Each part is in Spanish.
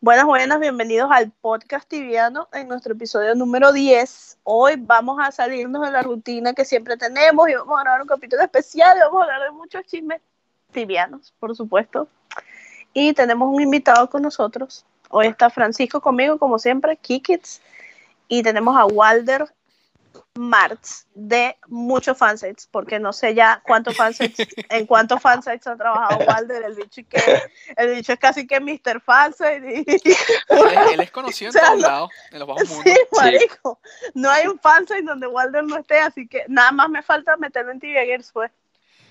Buenas, buenas, bienvenidos al podcast tibiano en nuestro episodio número 10. Hoy vamos a salirnos de la rutina que siempre tenemos y vamos a grabar un capítulo especial y vamos a hablar de muchos chismes tibianos, por supuesto. Y tenemos un invitado con nosotros. Hoy está Francisco conmigo, como siempre, Kikits. Y tenemos a Walder Martz de muchos fansites, porque no sé ya cuántos fansites, en cuántos fansites ha trabajado Walder, el bicho, que, el bicho es casi que Mr. Fansite. él, es conocido en todos lados, en los bajos mundos. Sí, marico, no hay un fansite donde Walder no esté, así que nada más me falta meterlo en Tibia Girls, pues.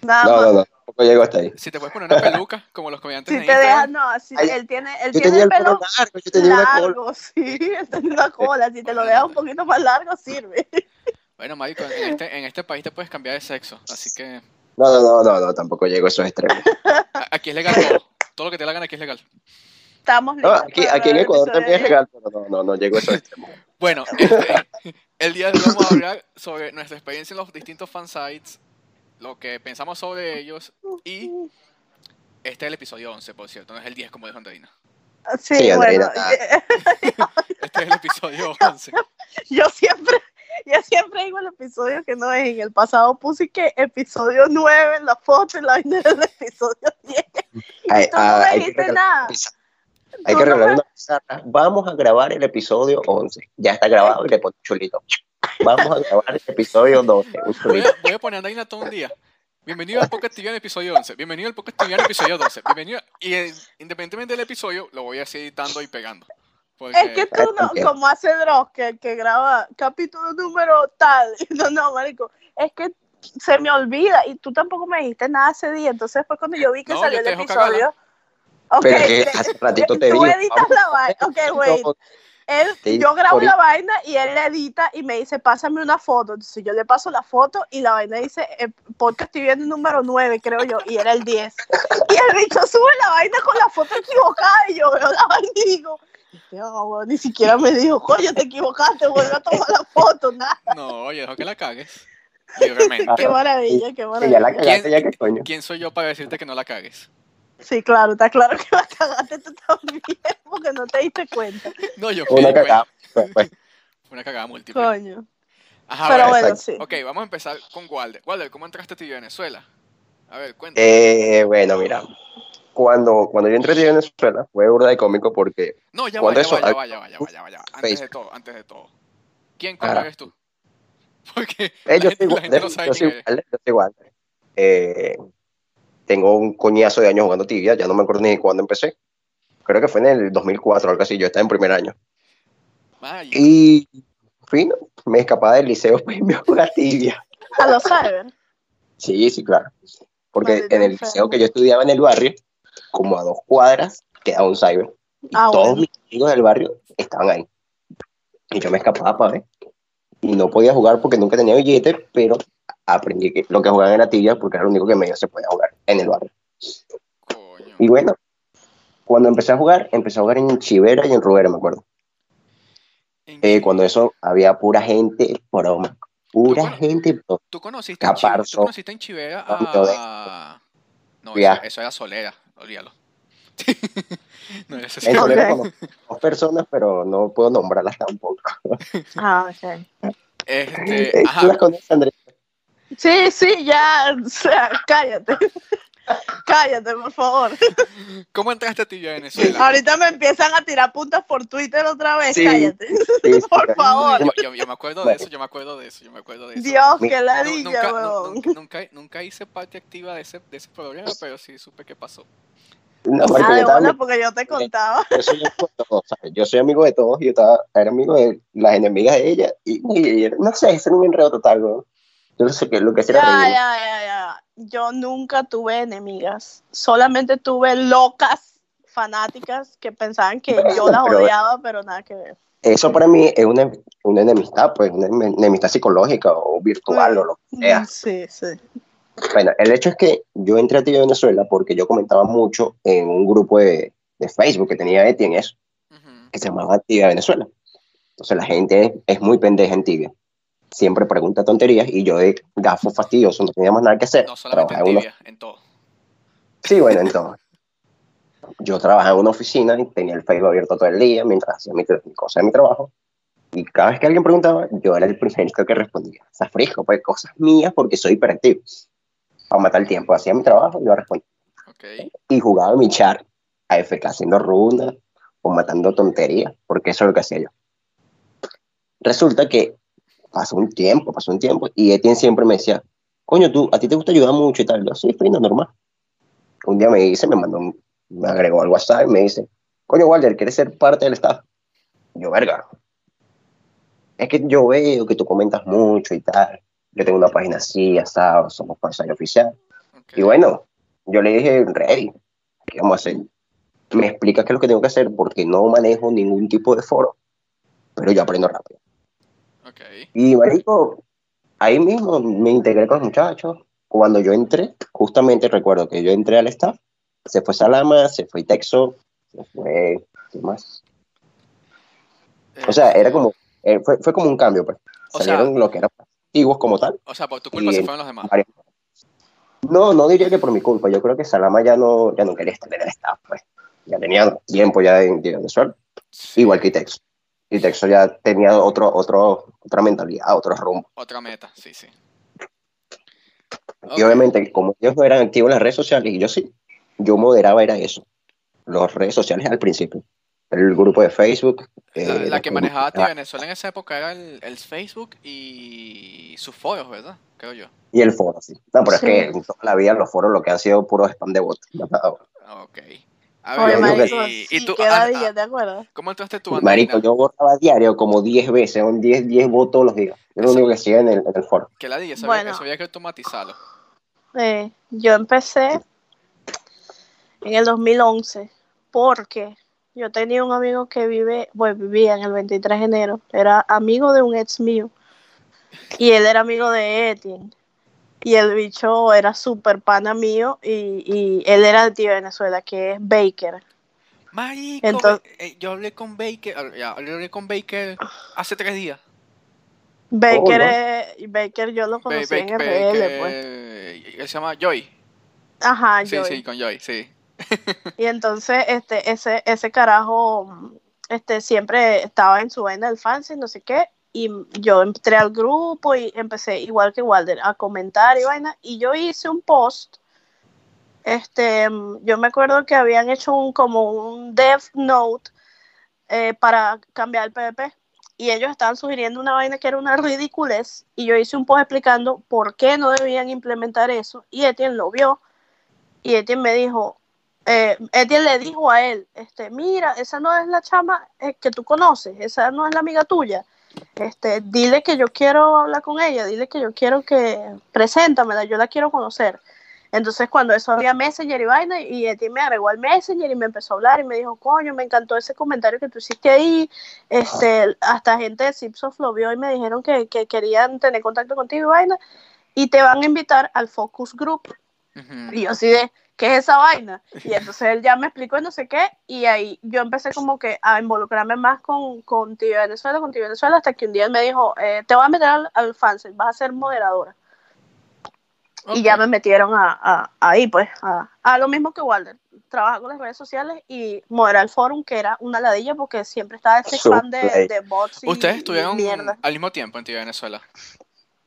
Nada No, más. no, no, tampoco llego hasta ahí. Si te puedes poner una peluca, como los comediantes Si de te deja, no, así, Ay, él tiene, él Yo tiene el el pelo largo, yo tenía una cola. largo, sí, él tiene una cola, si te lo dejas un poquito más largo sirve. Bueno, marico, en este, en este país te puedes cambiar de sexo, así que No, no, no, no, no, tampoco llego a esos extremos. aquí es legal todo. Todo lo que te la gana aquí es legal. Estamos No, aquí, en Ecuador también es legal, pero no, no, no llego a esos extremos. Bueno, este, el día de hoy vamos a hablar sobre nuestra experiencia en los distintos fansites, lo que pensamos sobre ellos y este es el episodio 11, por cierto, no es el 10 como dijo Andreina. Sí, Sí, bueno, Este es el episodio 11. yo siempre, yo siempre digo el episodio que no es. En el pasado puse que episodio 9 en la foto y la vaina del episodio 10. Hay, Tú no ah, me hay que dijiste nada. Hay Tú que no regalar me- una pizarra. Vamos a grabar el episodio 11. Ya está grabado y le pongo chulito. Vamos a grabar el episodio 12. Un Voy a, voy a poner a todo un día. Bienvenido al Podcast Tibiano episodio 11. Bienvenido al Podcast Tibiano episodio 12. Bienvenido. Y eh, independientemente del episodio, lo voy a seguir editando y pegando. Porque, Es que tú no, como hace Dross, que, que graba capítulo número tal. No, no, marico. Es que se me olvida y tú tampoco me dijiste nada ese día. Entonces fue cuando yo vi que No, salió el episodio. Ok, Pero que te- hace ratito te tú editas la vaina. Ok, wait. Él, yo grabo la vaina y él la edita y me dice, pásame una foto. Entonces yo le paso la foto y la vaina dice, eh, podcast estoy viendo número 9, creo yo, y era el 10. Y el bicho sube la vaina con la foto equivocada y yo veo la vaina y digo, "Este, ah, ni siquiera me dijo, coño, te equivocaste, vuelve a tomar la foto, nada. no, oye, dejo que la cagues. Libremente. Qué maravilla, qué ya maravilla. la cagaste, ya que coño. ¿Quién soy yo para decirte que no la cagues? Sí, claro, está claro que la cagaste tú también, porque no te diste cuenta. No, yo Una pues, cagada. Pues, fue una cagada múltiple. Coño. Ajá, Pero a ver, bueno, sí. Ok, vamos a empezar con Walder. Walder, ¿cómo entraste a ti Venezuela? A ver, cuéntame. eh, bueno, mira. Cuando, cuando yo entré a Venezuela fue burda de cómico porque no, ya va, cuando ya eso- va, ya va, ya va, ya va, ya va, ya va. Antes de todo, antes de todo. ¿Quién coño eres tú? Porque Eh, la, yo gente, soy la gente igual, no sabe yo soy igual, yo soy igual. Eh, tengo un coñazo de años jugando tibia, ya no me acuerdo ni cuándo empecé. Creo que fue en el 2004 o algo así, yo estaba en primer año. Vaya. Y fino, me escapaba del liceo pues me a jugar tibia. A los cyber. Sí, sí, claro. Porque en el liceo que yo estudiaba en el barrio, como a dos cuadras, quedaba un cyber. Y Ah, todos bueno. mis amigos del barrio estaban ahí. Y yo me escapaba para ver. Y no podía jugar porque nunca tenía billete, pero aprendí que lo que jugaban era tibia porque era lo único que medio se podía jugar en el barrio. Coño. Y bueno, cuando empecé a jugar, empecé a jugar en Chivera y en Rubera, me acuerdo. Eh, cuando eso había pura gente, broma. Pura cono- gente, bro. ¿Tú conociste, en Chi- ¿Tú conociste en Chivera a... No, eso, eso era Solera, olvídalo. no, ese sí. En Chivera Ok. conozco dos personas, pero no puedo nombrarlas tampoco. Ah, ok. Este, ¿Tú ajá, las conoces, Andrés? Sí, sí, ya, o sea, cállate. Cállate, por favor. ¿cómo entraste a ti a Venezuela? Ahorita me empiezan a tirar puntas por Twitter otra vez, Sí. cállate. Sí, sí, Por favor. Yo, yo- yo me acuerdo de eso, yo me acuerdo de eso, yo me acuerdo de eso. Dios, qué ladilla, nunca, weón. nunca, nunca, nunca hice parte activa de ese, de ese programa, pero sí supe qué pasó. No, marico, Ah, de porque yo te contaba. yo soy amigo de todos, ¿sabes? Yo soy amigo de todos y yo estaba, era amigo de las enemigas de ella y, y- y- no sé, ese era un enredo total, weón. Yo no sé qué, lo que hacía Ya, era ya, reír. ya, ya. Yo nunca tuve enemigas. Solamente tuve locas fanáticas que pensaban que yo las Pero- odiaba, pero nada que ver. Eso para mí es una, una enemistad, pues, una ene- enemistad psicológica o virtual o lo que sea. Mm, Sí, sí. Bueno, el hecho es que yo entré a Tibia Venezuela porque yo comentaba mucho en un grupo de, de Facebook que tenía Eti en eso, que se llamaba Tibia Venezuela. Entonces la gente es, es muy pendeja en Tibia. Siempre pregunta tonterías y yo de gafo fastidioso, no teníamos nada que hacer. No solamente en en tibia, en todo. Sí, bueno, entonces. yo trabajaba en una oficina y tenía el Facebook abierto todo el día mientras hacía mi, mi cosa de mi trabajo. Y cada vez que alguien preguntaba, yo era el primero que respondía. O sea, frisco, pues cosas mías porque soy hiperactivo. Para matar el tiempo, hacía mi trabajo y yo respondía. Ok. Y jugaba mi char a FK haciendo runas o matando tonterías, porque eso es lo que hacía yo. Resulta que pasó un tiempo, pasó un tiempo, y Etienne siempre me decía, coño, tú, a ti te gusta ayudar mucho y tal. Yo, sí, fino, normal. Un día me dice, me mandó, me agregó al WhatsApp y me dice, coño, Walter, ¿quieres ser parte del staff? Yo, verga. Es que yo veo que tú comentas mucho y tal. Yo tengo una página así, asado, somos pantalla oficial. Y bueno, yo le dije, ready, ¿qué vamos a hacer? Me explicas qué es lo que tengo que hacer porque no manejo ningún tipo de foro, pero yo aprendo rápido. Y marico, ahí mismo me integré con los muchachos. Cuando yo entré, justamente recuerdo que yo entré al staff, se fue Salama, se fue Texo, se fue, ¿qué más? O sea, era como, eh, fue, fue como un cambio, pues. O sea- Salieron lo que eran antiguos como tal. O sea, por tu culpa se fueron los demás. varios. No, no diría que por mi culpa. Yo creo que Salama ya no, ya no quería estar en el staff, pues. Ya tenía tiempo ya en, en Venezuela, Sí, igual que Texo. Y Texo ya tenía otro, otro, otra mentalidad, otro rumbo. Otra meta, sí, sí. Y obviamente, como ellos no eran activos en las redes sociales, y yo sí, yo moderaba era eso. Las redes sociales al principio. El grupo de Facebook. La, eh, la que manejaba TV ah, Venezuela en esa época era el, el Facebook y sus foros, ¿verdad? Creo yo. Y el foro, sí. No, pero Sí. es que en toda la vida los foros lo que han sido puro spam de bots. Ok. A Oye, Yo digo marico, y, sí, y tú, qué ah, ladilla, ah, ¿te acuerdas? ¿cómo entraste tu Marico, yo borraba diario como 10 veces, son 10, 10 bots todos los días. Es lo único que hacía en el, en el foro. Que ladilla, eso, Bueno. había, eso había que automatizarlo. Eh, yo empecé en el 2011 porque yo tenía un amigo que vive, pues vivía en el 23 de enero, era amigo de un ex mío y él era amigo de Etienne y el bicho era súper pana mío y, y él era de tío de Venezuela que es Baker. Marico, Entonces- ve- eh, yo hablé con Baker, ah, ya, hablé con Baker hace tres días. Baker, Oh, ¿no? es- Baker yo lo conocí Ba- en RL, Baker, pues. él se llama Joy. Ajá, Sí, yo. sí, con Joy, sí. Y entonces, este, ese, ese carajo, este, siempre estaba en su vaina del fancy, no sé qué, y yo entré al grupo y empecé, igual que Walder, a comentar y vaina, y yo hice un post, este, yo me acuerdo que habían hecho un, como un dev note eh, para cambiar el PvP, y ellos estaban sugiriendo una vaina que era una ridiculez, y yo hice un post explicando por qué no debían implementar eso, y Etienne lo vio, y Etienne me dijo, eh, Etienne le dijo a él, este, mira, esa no es la chama eh, que tú conoces, esa no es la amiga tuya. Este, dile que yo quiero hablar con ella, dile que yo quiero que preséntamela, yo la quiero conocer. Entonces cuando eso había Messenger y vaina, y Etienne me agregó al Messenger y me empezó a hablar y me dijo, coño, me encantó ese comentario que tú hiciste ahí, este, hasta gente de Zipsoft lo vio y me dijeron que, que querían tener contacto contigo y vaina, y te van a invitar al Focus Group. Y yo así de, ¿qué es esa vaina? Y entonces él ya me explicó y no sé qué, y ahí yo empecé como que a involucrarme más con, con Tío Venezuela, con Tío Venezuela, hasta que un día él me dijo, eh, te voy a meter al, al fansite, vas a ser moderadora. Y ya me metieron a, a- ahí, pues, a, a lo mismo que Walder, trabajar con las redes sociales y moderar el forum, que era una ladilla porque siempre estaba ese spam de, de bots y, Ustedes estuvieron mierda. al mismo tiempo en TV Venezuela.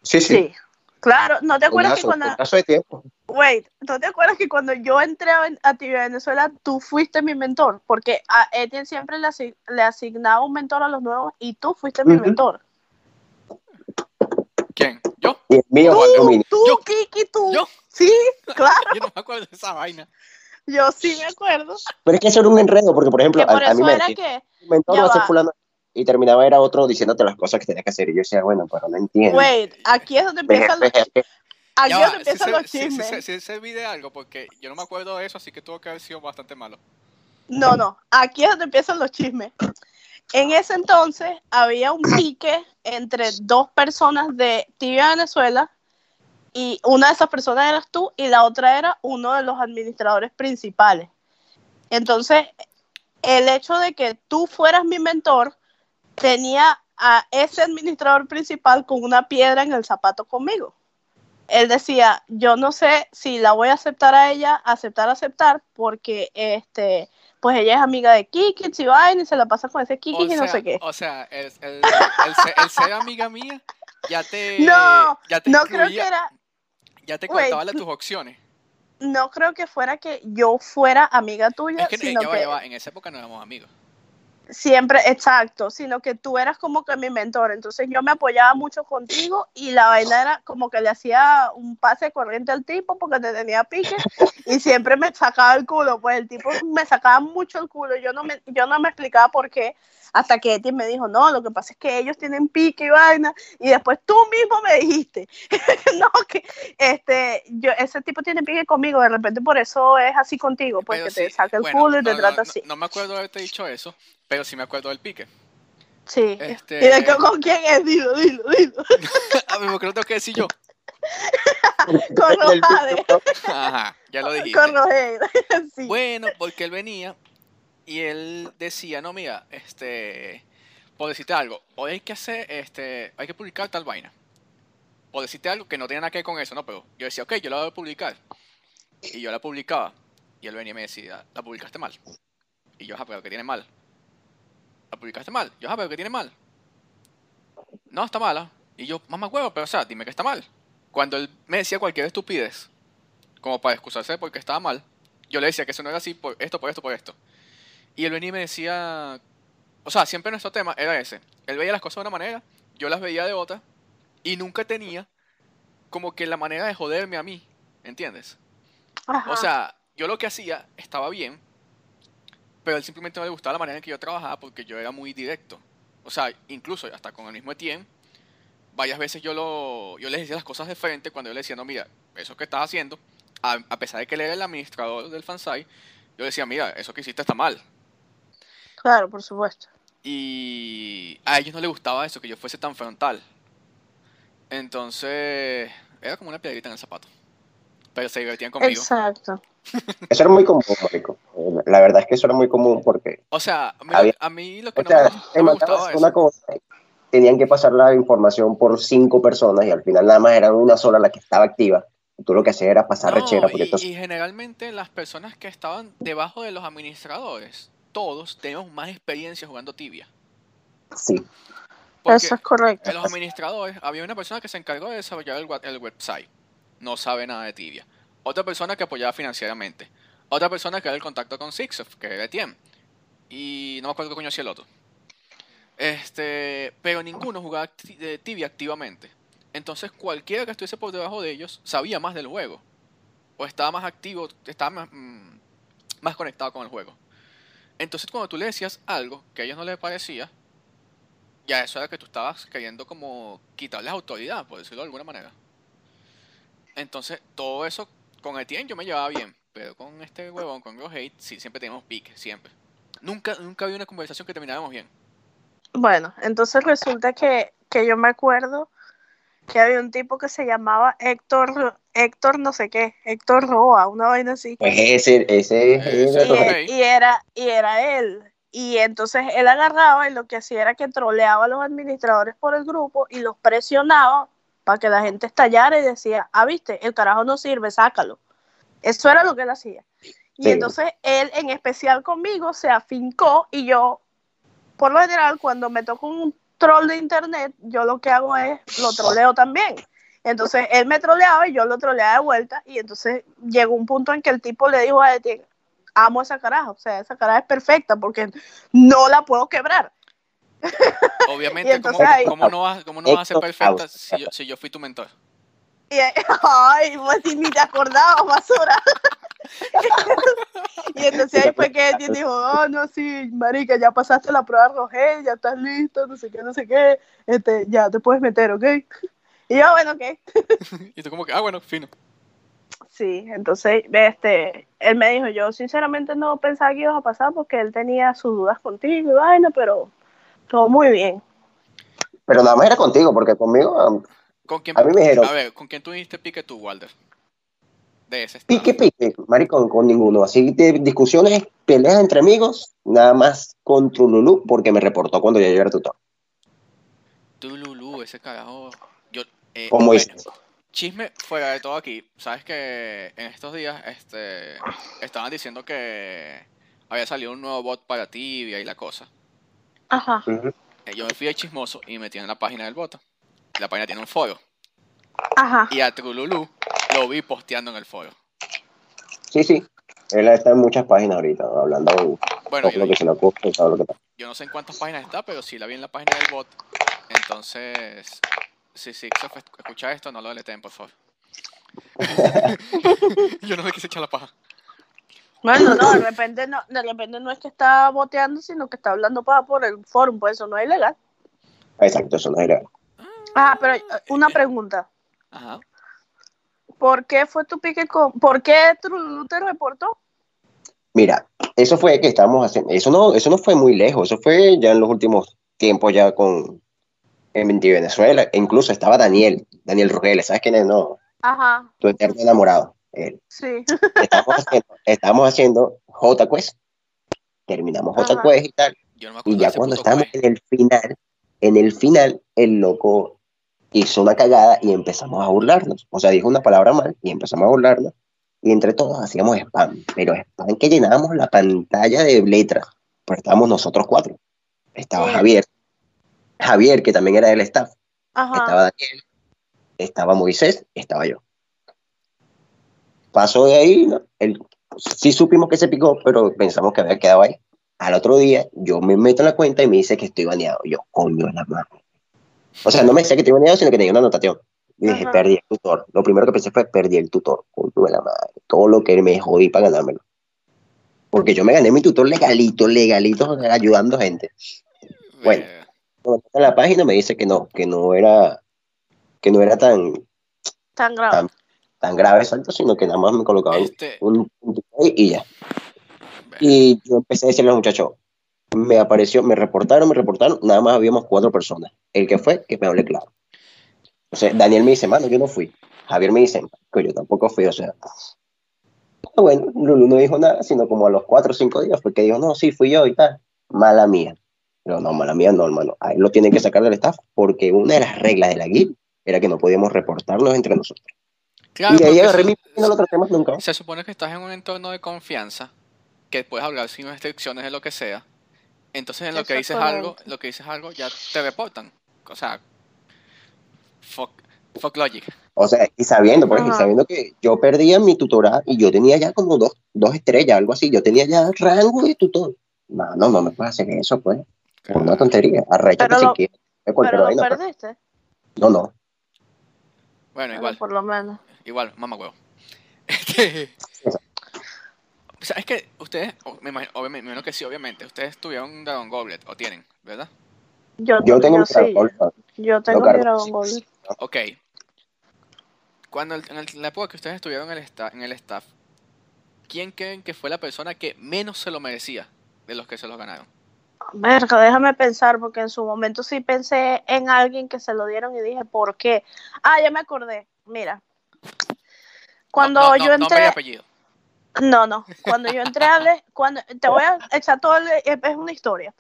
Sí, sí. Sí. Claro, ¿no te acuerdas que cuando... coñazo de tiempo. Wait, ¿no te acuerdas que cuando yo entré a, a TV Venezuela, tú fuiste mi mentor? Porque a Etienne siempre le, asi- le asignaba un mentor a los nuevos y tú fuiste mi mentor. ¿Quién? ¿Yo? El Tú, Domini. tú, Yo. Kiki, tú. ¿Yo? Sí, claro, Yo no me acuerdo de esa vaina. yo sí me acuerdo. Pero es que eso era un enredo, porque por ejemplo, por a, a mí me decía, que, "Tu mentor ya va a ser va. fulano. Y terminaba era otro diciéndote las cosas que tenías que hacer. Y yo decía, bueno, pero no entiendo. wait, aquí es donde Veje, veje, aquí donde empiezan se- los chismes. se- serví de algo porque yo no me acuerdo de eso, así que tuvo que haber sido bastante malo. No, no, aquí es donde empiezan los chismes. En ese entonces había un pique entre dos personas de TV Venezuela y una de esas personas eras tú y la otra era uno de los administradores principales. Entonces, el hecho de que tú fueras mi mentor tenía a ese administrador principal con una piedra en el zapato conmigo. Él decía, yo no sé si la voy a aceptar a ella, aceptar, aceptar, porque este pues ella es amiga de Kiki, y vaina, y se la pasa con ese Kiki O y no sé qué. O sea, el, el, el ser, el ser amiga mía ya te. No, ya te No creo que era, Ya te contaba las tus opciones. no creo que fuera que yo fuera amiga tuya, Es que, sino ya va, que ya va, en esa época no éramos amigos. Siempre, exacto, sino que tú eras como que mi mentor, entonces yo me apoyaba mucho contigo y la vaina era como que le hacía un pase corriente al tipo porque te tenía pique y siempre me sacaba el culo, pues el tipo me sacaba mucho el culo, yo no me, yo no me explicaba por qué, hasta que Eti me dijo, no, lo que pasa es que ellos tienen pique y vaina, y después tú mismo me dijiste, no, que este, yo, ese tipo tiene pique conmigo, de repente por eso es así contigo, pues Pero que te saca el bueno, culo y no, te trata no, así. No me acuerdo de haberte dicho eso, pero sí me acuerdo del pique. Sí. Este- ¿Y de qué- con quién es? Dilo, dilo, dilo. A mí, porque lo tengo que decir yo. Con Rojade. Ajá, ya lo dijiste. Con Roger. sí. Bueno, porque él venía y él decía, no, mira, este, por decirte algo, hoy hay que hacer, este, hay que publicar tal vaina. Por decirte algo que no tiene nada que ver con eso, ¿no? Pero yo decía, ok, yo la voy a publicar. Y yo la publicaba. Y él venía y me decía, la publicaste mal. Y yo, ah, pero que tiene mal. La publicaste mal. Yo, ah, pero que tiene mal. No, está mala. Y yo, mamá huevo, pero o sea, dime que está mal. Cuando él me decía cualquier estupidez, como para excusarse porque estaba mal, yo le decía que eso no era así por esto, por esto, por esto. Y él venía y me decía, o sea, siempre nuestro tema era ese. Él veía las cosas de una manera, yo las veía de otra, y nunca tenía como que la manera de joderme a mí, ¿entiendes? Ajá. O sea, yo lo que hacía estaba bien, pero él simplemente no le gustaba la manera en que yo trabajaba porque yo era muy directo. O sea, incluso hasta con el mismo Etienne, varias veces yo lo yo le decía las cosas de frente cuando yo le decía, no, mira, eso que estás haciendo, a, a pesar de que él era el administrador del fansite, yo le decía, mira, eso que hiciste está mal. Claro, por supuesto. Y a ellos no les gustaba eso, que yo fuese tan frontal. Entonces, era como una piedrita en el zapato. Pero se divertían conmigo. Exacto. Eso era muy común, marico. La verdad es que eso era muy común porque, O sea, a mí, Había- a mí lo que o no, sea, me, no me gustaba una eso. cosa, tenían que pasar la información por cinco personas y al final nada más era una sola la que estaba activa. Y tú lo que hacías era pasar No, rechera porque y, entonces y generalmente las personas que estaban debajo de los administradores, todos tenemos más experiencia jugando tibia. sí. Porque Eso es correcto. en los administradores había una persona que se encargó de desarrollar el, website. No sabe nada de tibia. Otra persona que apoyaba financieramente. Otra persona que era el contacto con Sixof, que era Etienne. Y no me acuerdo qué coño hacía el otro. Este, pero ninguno jugaba tibia activamente. Entonces cualquiera que estuviese por debajo de ellos sabía más del juego. O estaba más activo, estaba más, mm, más conectado con el juego. Entonces cuando tú le decías algo que a ellos no les parecía, ya eso era que tú estabas queriendo como quitarles autoridad, por decirlo de alguna manera. Entonces, todo eso con Etienne yo me llevaba bien, pero con este huevón, con Hate, sí, siempre teníamos pique, siempre. Nunca, nunca había una conversación que termináramos bien. Bueno, entonces resulta que, que yo me acuerdo que había un tipo que se llamaba Héctor, Héctor no sé qué, Héctor Roa, una vaina así. Pues ese, ese, Ese y, era, y era él. Y entonces él agarraba y lo que hacía era que troleaba a los administradores por el grupo y los presionaba para que la gente estallara y decía, ah, viste, el carajo no sirve, sácalo. Eso era lo que él hacía. Y Sí. entonces él en especial conmigo se afincó y yo, por lo general, cuando me toca un troll de internet, yo lo que hago es lo troleo también. Entonces él me troleaba y yo lo troleaba de vuelta y entonces llegó un punto en que el tipo le dijo a Etienne, amo esa caraja, o sea, esa caraja es perfecta porque no la puedo quebrar. Obviamente, ¿cómo, ahí- cómo no vas, cómo no vas a ser perfecta si yo, si yo fui tu mentor? Y, ay, pues si ni te acordabas, basura. y entonces ahí fue que Etienne dijo, oh, no, sí, marica, ya pasaste la prueba Rogel, ya estás listo, no sé qué, no sé qué, este, ya te puedes meter, ¿ok? Y yo, bueno, ok. Y tú como que, ah, bueno, fino. Sí, entonces, este, él me dijo, yo sinceramente no pensaba que ibas a pasar porque él tenía sus dudas contigo y vaina, pero todo muy bien. pero nada más era contigo, porque conmigo, um, ¿Con quién, A mí me dijeron- a ver, ¿con quién tuviste pique tú, Walter? De ese estado. pique, pique, marico, con ninguno. Así de discusiones, peleas entre amigos, nada más con Trululú, porque me reportó cuando ya yo era tutor. Tú, Lulu, ese carajo. Yo, eh, Como bueno, dices. Chisme fuera de todo aquí. Sabes que en estos días este, estaban diciendo que había salido un nuevo bot para Tibia y la cosa. Ajá. Eh, Yo me fui de chismoso y me metí en la página del bot. La página tiene un foro. Ajá. Y a Trululú lo vi posteando en el foro. Sí, sí. Él está en muchas páginas ahorita, hablando de Bueno, yo, lo que se le ocurre y todo lo que está. yo no sé en cuántas páginas está, pero sí la vi en la página del bot. Entonces, si sí, escucha esto, no lo deleteen, por favor. yo no me quise echar la paja. Bueno, no, de repente no, de repente no es que está boteando, sino que está hablando para por el foro, pues eso no es ilegal. Exacto, eso no es ilegal. Ah, pero eh, una pregunta. Ajá. ¿Por qué fue tu pique con... ¿Por qué Trululu te reportó? Mira, eso fue que estábamos haciendo, eso no, eso no fue muy lejos, eso fue ya en los últimos tiempos ya con en Venezuela, e incluso estaba Daniel, Daniel Rugeles, ¿sabes quién es? No, Ajá, tu eterno enamorado. Él. sí. Estábamos haciendo, estábamos haciendo J Quest, terminamos J Ajá. Quest y tal, Yo no me acuerdo y ya cuando juez. en el final, en el final, el loco hizo una cagada y empezamos a burlarnos. O sea, dijo una palabra mal y empezamos a burlarnos. Y entre todos hacíamos spam, pero spam que llenábamos la pantalla de letras. Pero estábamos nosotros cuatro. Estaba Sí. Javier, Javier, que también era del staff. Ajá. Estaba Daniel, estaba Moisés, estaba yo. Pasó de ahí, ¿no? El, sí supimos que se picó, pero pensamos que había quedado ahí. Al otro día, yo me meto en la cuenta y me dice que estoy baneado. Yo, coño, la madre. O sea, no me decía que estoy baneado, sino que tenía una anotación. Y dije, Ajá. perdí el tutor. Lo primero que pensé fue, perdí el tutor. Coño, de la madre. Todo lo que me jodí para ganármelo. Porque yo me gané mi tutor legalito, legalito, ayudando gente. Bueno. Eh, en la página me dice que no, que no era, que no era tan, Tan grave. tan grave, exacto, sino que nada más me colocaban este, un ahí y ya. Y yo empecé a decirle a los muchachos, me apareció, me reportaron, me reportaron, nada más habíamos cuatro personas. El que fue, que me hable claro. O sea, Daniel me dice, mano, yo no fui. Javier me dice, que yo tampoco fui, o sea. Pero Bueno, Lulu no dijo nada, sino como a los cuatro o cinco días, porque dijo, no, sí, fui yo y tal. Mala mía. Pero no, mala mía no, hermano. A él lo tienen que sacar del staff, porque una de las reglas de la guild era que no podíamos reportarnos entre nosotros. Claro, y ahí agarré mi y no lo tratemos nunca. Se supone que estás en un entorno de confianza, que puedes hablar sin restricciones de lo que sea. Entonces en lo que dices algo, lo que dices algo ya te reportan. O sea, fuck, fuck logic. O sea, y sabiendo, pues, y Ajá. sabiendo que yo perdía mi tutorado y yo tenía ya como dos, dos estrellas, algo así. Yo tenía ya rango de tutor. No, no, no me puedes hacer eso, pues. Por una tontería. Arrecha Pero que lo- si quieres. Pero lo vaina, pues. perdiste. No, no. Bueno, igual, por lo menos. igual, mamá huevo. Este, o sea, es que ustedes, me imagino, obviamente, me imagino que sí, obviamente, ustedes tuvieron un Dragon Goblet, o tienen, ¿verdad? Yo, Yo tengo mi sí, Dragon yo tengo mi Dragon Ball. Ok. Cuando el- en el- la época que ustedes estuvieron en el, sta- en el staff, ¿quién creen que fue la persona que menos se lo merecía de los que se los ganaron? Verga, déjame pensar, porque en su momento sí pensé en alguien que se lo dieron y dije, ¿por qué? Ah, ya me acordé. Mira. Cuando No, no, yo no, nombre y entré. apellido. No, no. Cuando yo entré al. Cuando, te voy a echar todo. el- es una historia.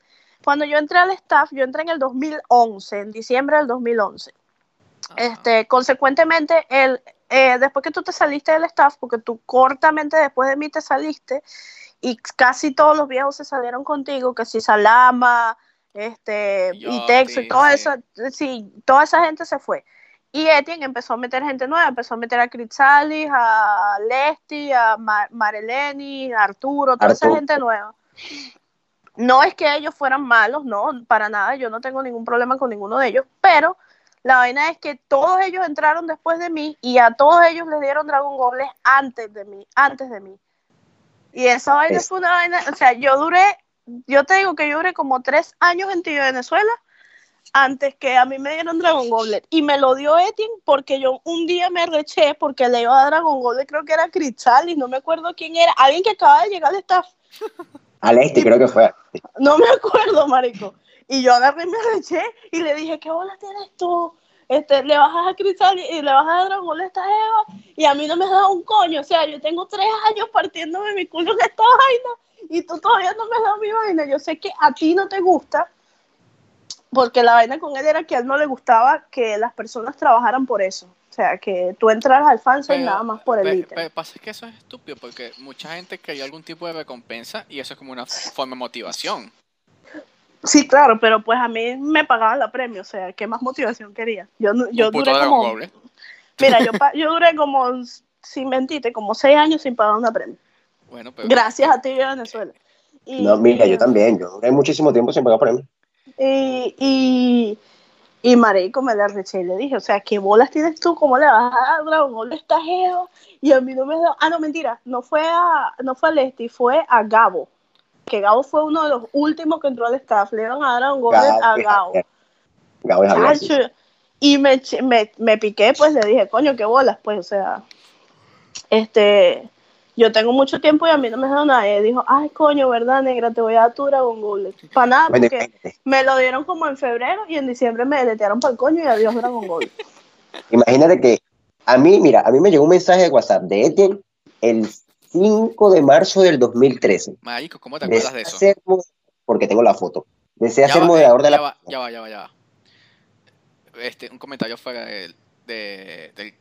Cuando yo entré al staff, yo entré en el 2011, en diciembre del 2011. Ajá. Este, consecuentemente, el, eh, después que tú te saliste del staff, porque tú cortamente después de mí te saliste, y casi todos los viejos se salieron contigo, que si Salama, este, y Tex, toda esa, sí, toda esa gente se fue. Y Etienne empezó a meter gente nueva, empezó a meter a Critzalis, a Lesti, a Mar Mareleni, a Arturo, toda esa Arturo. gente nueva. No es que ellos fueran malos, no, para nada, yo no tengo ningún problema con ninguno de ellos, pero la vaina es que todos ellos entraron después de mí y a todos ellos les dieron Dragon Gobles antes de mí, antes de mí. Y esa vaina Es- fue una vaina, o sea, yo duré, yo te digo que yo duré como tres años en Tío Venezuela antes que a mí me dieron Dragon Goblet. Y me lo dio Etienne porque yo un día me reché porque le iba a Dragon Goblet, creo que era Cristal y no me acuerdo quién era, alguien que acaba de llegar al staff. Al este creo que fue. No me acuerdo, marico. Y yo agarré y me reché y le dije, ¿qué bola tienes tú? Este, le bajas a Cristal y, y le bajas a Dragon Ball a esta Eva y a mí no me has dado un coño. O sea, yo tengo tres años partiéndome mi culo en esta vaina y tú todavía no me has dado mi vaina. Yo sé que a ti no te gusta, porque la vaina con él era que a él no le gustaba que las personas trabajaran por eso. O sea, que tú entraras al Pero- nada más por el Pe- ítem. pe- pasa es que eso es estúpido porque mucha gente quería algún tipo de recompensa y eso es como una forma de motivación. Sí, claro, pero pues a mí me pagaban la premio, o sea, ¿qué más motivación quería? Yo, no- yo Un puto duré como, ¿eh? mira, yo, pa- yo duré como, sin mentirte, como seis años sin pagar una premio. Bueno, pero Gracias a ti, Venezuela. Y, No, mira, yo también. Yo duré muchísimo tiempo sin pagar premios. Y, y, y marico, me la reché y le dije, o sea, ¿qué bolas tienes tú? ¿Cómo le vas a dar Dragon Ball a esta jeva? Y a mí no me da... Ah, no, mentira, no fue a, no fue a Lesti, fue a Gabo. Que Gabo fue uno de los últimos que entró al staff. Le dieron a Dragon Ball a Gabo. Gabo. Chacho, Y me, me, me piqué, pues le dije, coño, qué bolas, pues, o sea, este, yo tengo mucho tiempo y a mí no me dejaron nada. Y él dijo, ay, coño, ¿verdad, negra? Te voy a dar tu Dragon Ball. Para nada, Bueno, porque imagínate, me lo dieron como en febrero y en diciembre me deletearon para el coño y adiós Dragon Ball. imagínate que a mí, mira, a mí me llegó un mensaje de WhatsApp de Etienne el 5 de marzo del 2013. Marico, ¿cómo te acuerdas de eso? ser porque tengo la foto. Desea Ya ser va, moderador eh, de ya la va, ya va, ya va, ya va. Este, un comentario fuera de, de- del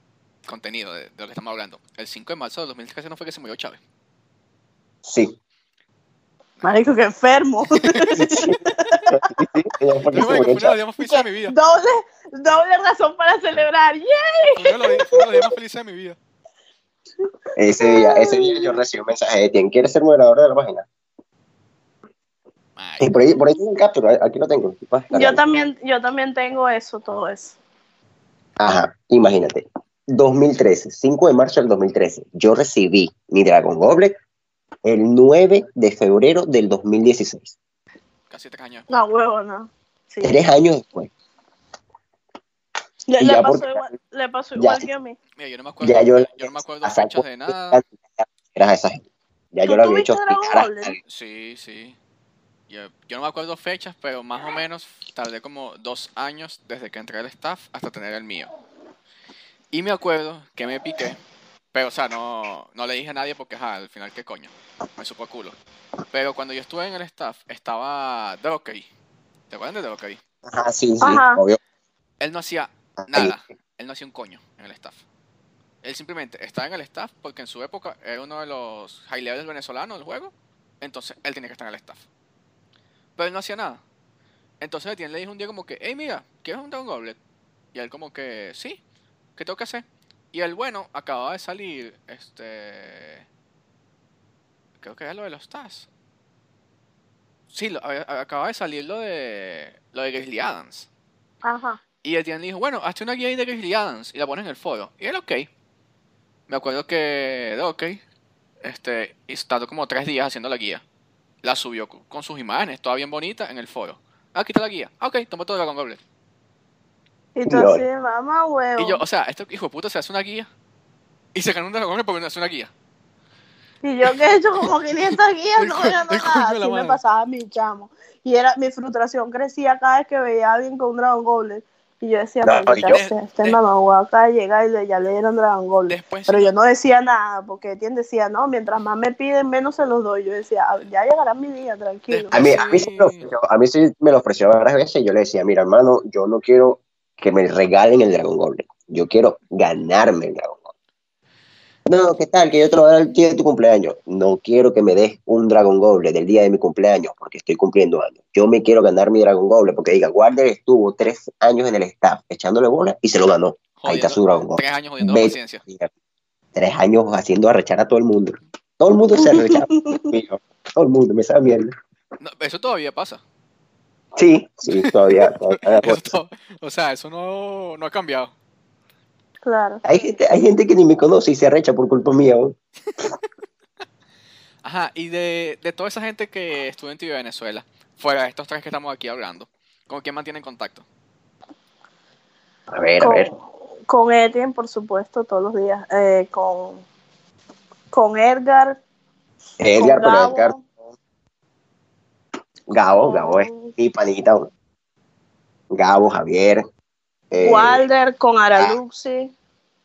contenido de, de lo que estamos hablando. El 5 de marzo del 2013 no fue que se murió Chávez. Sí. Marico, qué enfermo. Que de de vida. doble, doble razón para celebrar. ¡Yeah! Fue uno de los días- de más felices de mi vida. Ese día, ese día yo recibí un mensaje de Etienne. ¿Quieres ser moderador de la página? Y por ahí, por ahí tengo un capture, aquí lo tengo. Yo también, yo también tengo eso, todo eso. Ajá, imagínate. 2013, 5 de marzo del 2013. Yo recibí mi Dragon Goblet el 9 de febrero del 2016. casi tres años. No, huevo, no. Sí. Tres años después. Le, pasó porque- igual, le pasó ya. igual que a mí. Mira, yo no me acuerdo, Ya yo, yo, no me acuerdo fechas de nada. eras esa gente. Ya ¿Tú yo lo había hecho Sí, sí. Yo, yo no me acuerdo fechas, pero más o menos tardé como dos años desde que entré al staff hasta tener el mío. Y me acuerdo que me piqué, pero o sea, no, no le dije a nadie porque ajá, al final qué coño, me supo a culo. Pero cuando yo estuve en el staff estaba Dokey. ¿Te acuerdas de Dokey? Ajá, sí, sí, Ajá. obvio. Él no hacía nada, él no hacía un coño en el staff. Él simplemente estaba en el staff porque en su época era uno de los high levels venezolanos del juego, entonces él tenía que estar en el staff. Pero él no hacía nada. Entonces Etienne le dijo un día como que, hey mira, ¿quieres un Dragon Goblet? Y él como que, sí, ¿qué tengo que hacer? Y el bueno acababa de salir, este... Creo que era lo de los TAS. Sí, lo- a- acababa de salir lo de lo de Grizzly Adams. Ajá. Y Etienne le dijo, bueno, hazte una guía ahí de Grizzly Adams y la pones en el foro. Y él, ok. Me acuerdo que de ok, este, y tardó como tres días haciendo la guía. La subió co- con sus imágenes, toda bien bonita, en el foro. Ah, aquí está la guía. Ah, ok, toma todo Dragon Goblet. Y tú Lol. así, mamá, huevo. Y yo, o sea, este hijo de puta se hace una guía. Y se ganó un Goblet porque no hace una guía. Y yo que he hecho como 500 guías, no ganando nada. de Así me pasaba a mi chamo. Y era, mi frustración crecía cada vez que veía a alguien con un Dragon Goblet. Y yo decía, No, yo- este de- mamá acá llega y le, ya le dieron Dragon Goblet. Después, Pero yo no decía nada, porque Etienne decía, no, mientras más me piden, menos se los doy. Yo decía, "Ah, ya llegará mi día, tranquilo. A mí, a, mí sí me lo ofreció, a mí sí me lo ofreció varias veces y yo le decía, mira hermano, yo no quiero que me regalen el Dragon Goblet, yo quiero ganarme el Dragon Goblet. No, ¿qué tal? Que yo te lo voy a dar el día de tu cumpleaños. No quiero que me des un Dragon Goblet del día de mi cumpleaños porque estoy cumpliendo años. Yo me quiero ganar mi Dragon Goblet porque diga, Warder estuvo tres años en el staff echándole bola y se lo ganó. Ahí está su Dragon Goblet. Tres años jodiendo paciencia. Tres años haciendo arrechar a todo el mundo. Todo el mundo se arrechaba. todo el mundo me sabe mierda. No, eso todavía pasa. Sí, sí, todavía. todavía to- o sea, eso no, no ha cambiado. Claro. hay, gente, hay gente que ni me conoce y se arrecha por culpa mía. ¿no? Ajá, y de, de toda esa gente que estuvo en TV Venezuela, fuera de estos tres que estamos aquí hablando, ¿con quién mantienen contacto? A ver, a con, ver. con Etienne, por supuesto, todos los días. Eh, con, con Edgar. Edgar, con pero Edgar, Gabo, con Gabo es mi panita. Gabo, Javier. Eh, Walder, con Araluxi.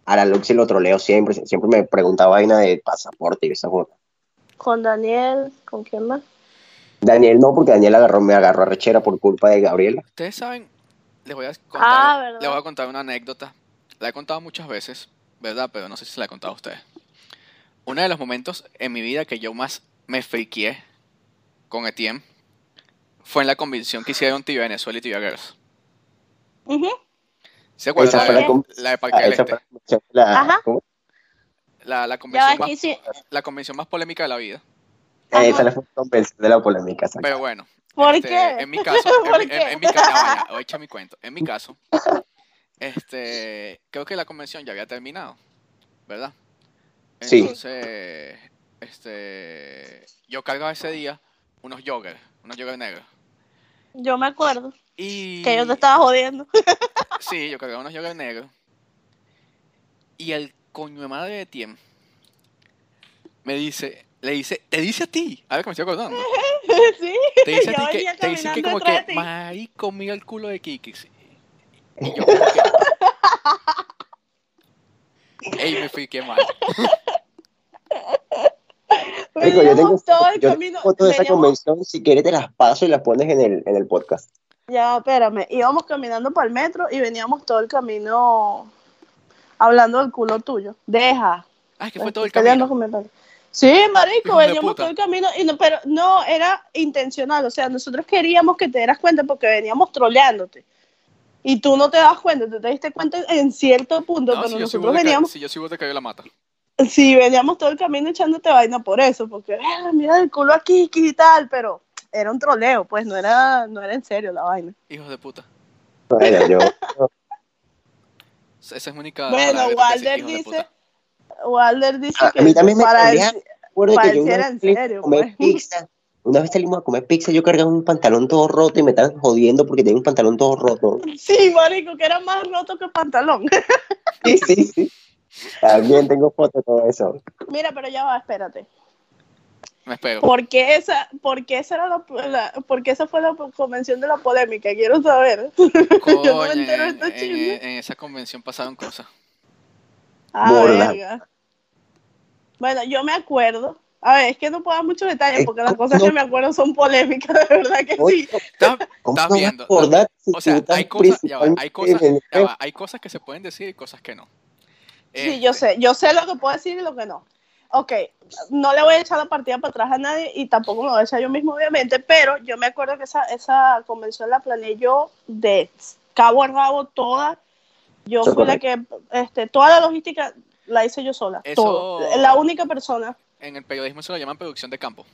Ahora Luxi lo troleo siempre. Siempre me preguntaba vaina de pasaporte y esa cosa. con Daniel, ¿con quién más? Daniel no, porque Daniel agarró, me agarró a rechera por culpa de Gabriela. Ustedes saben, les voy a contar, Ah, ¿verdad? les voy a contar una anécdota. La he contado muchas veces, ¿verdad? Pero no sé si se la he contado a ustedes. Uno de los momentos en mi vida que yo más me friqué con Etienne fue en la convención que hicieron Tibia Venezuela y Tibia Girls. ¿Se acuerdan? Esa La, fue de- la de Parque Ah, del Este. fue la Ajá. La, la convención más, sí. la convención más polémica de la vida. Ajá. Esa fue la convención de la polémica. exacto. Pero bueno. ¿Por este, qué? En mi caso, en ¿Por mi, en- qué? en mi caso, ya vaya, voy a echar mi cuento. En mi caso, este, creo que la convención ya había terminado, ¿verdad? Sí. Entonces, este, yo cargaba ese día unos joggers, unos joggers negros. Yo me acuerdo Y que yo te estaba jodiendo. sí, yo cargaba unos joggers negros. Y el coño de madre de Tiem me dice, le dice, te dice a ti, a ver que me estoy acordando. sí. Te dice a ti que, te dice que como que, marico, mira el culo de Kiki. sí. Y yo como que... Ey, me fui, qué mal. Marico, yo tengo, todo el yo camino. fotos de esa convención, si quieres te las paso y las pones en el, en el podcast. Ya, espérame. Íbamos caminando para el metro y veníamos todo el camino hablando del culo tuyo. Deja. Ah, que fue todo el camino. Sí, marico, veníamos todo el camino, y no, pero no, era intencional, o sea, nosotros queríamos que te dieras cuenta porque veníamos troleándote. Y tú no te das cuenta, tú te diste cuenta en cierto punto, No, pero si nosotros veníamos, si yo burda que cayó la mata. Sí, veníamos todo el camino echándote vaina por eso, porque "Ah, mira el culo aquí y tal, pero era un troleo, pues no era, no era en serio la vaina. Hijos de puta. Bueno, yo, Esa es mi única Bueno, Walder dice. Walder dice A que mí también me para él, Para que yo él era vez en salimos serio, a comer pues. pizza. Una vez salimos a comer pizza, yo cargaba un pantalón todo roto y me estaban jodiendo porque tenía un pantalón todo roto. sí, marico, que era más roto que pantalón. Sí, sí, sí. También tengo fotos de todo eso. Mira, pero ya va, espérate. Me espero. ¿Por qué esa, por qué esa, era la, la- por qué esa fue la convención de la polémica? Quiero saber. Coño, yo no me entero en- estos en- esa convención pasaron cosas. Ah, verga. Bueno, yo me acuerdo. A ver, es que no puedo dar muchos detalles Eh, porque las ¿cómo cosas no? que me acuerdo son polémicas, de verdad que Oye, sí. ¿Estás, ¿Cómo estás no vas a viendo? O sea, hay cosas, ya va, hay cosas, ya va, hay cosas que se pueden decir y cosas que no. Sí, yo Este, sé, yo sé lo que puedo decir y lo que no. Ok, no le voy a echar la partida para atrás a nadie y tampoco me lo voy a echar yo mismo, obviamente, pero yo me acuerdo que esa, esa convención la planeé yo de cabo a rabo toda. Yo fui la que, este, toda la logística la hice yo sola, Eso- todo. La única persona, En el periodismo se lo llaman producción de campo.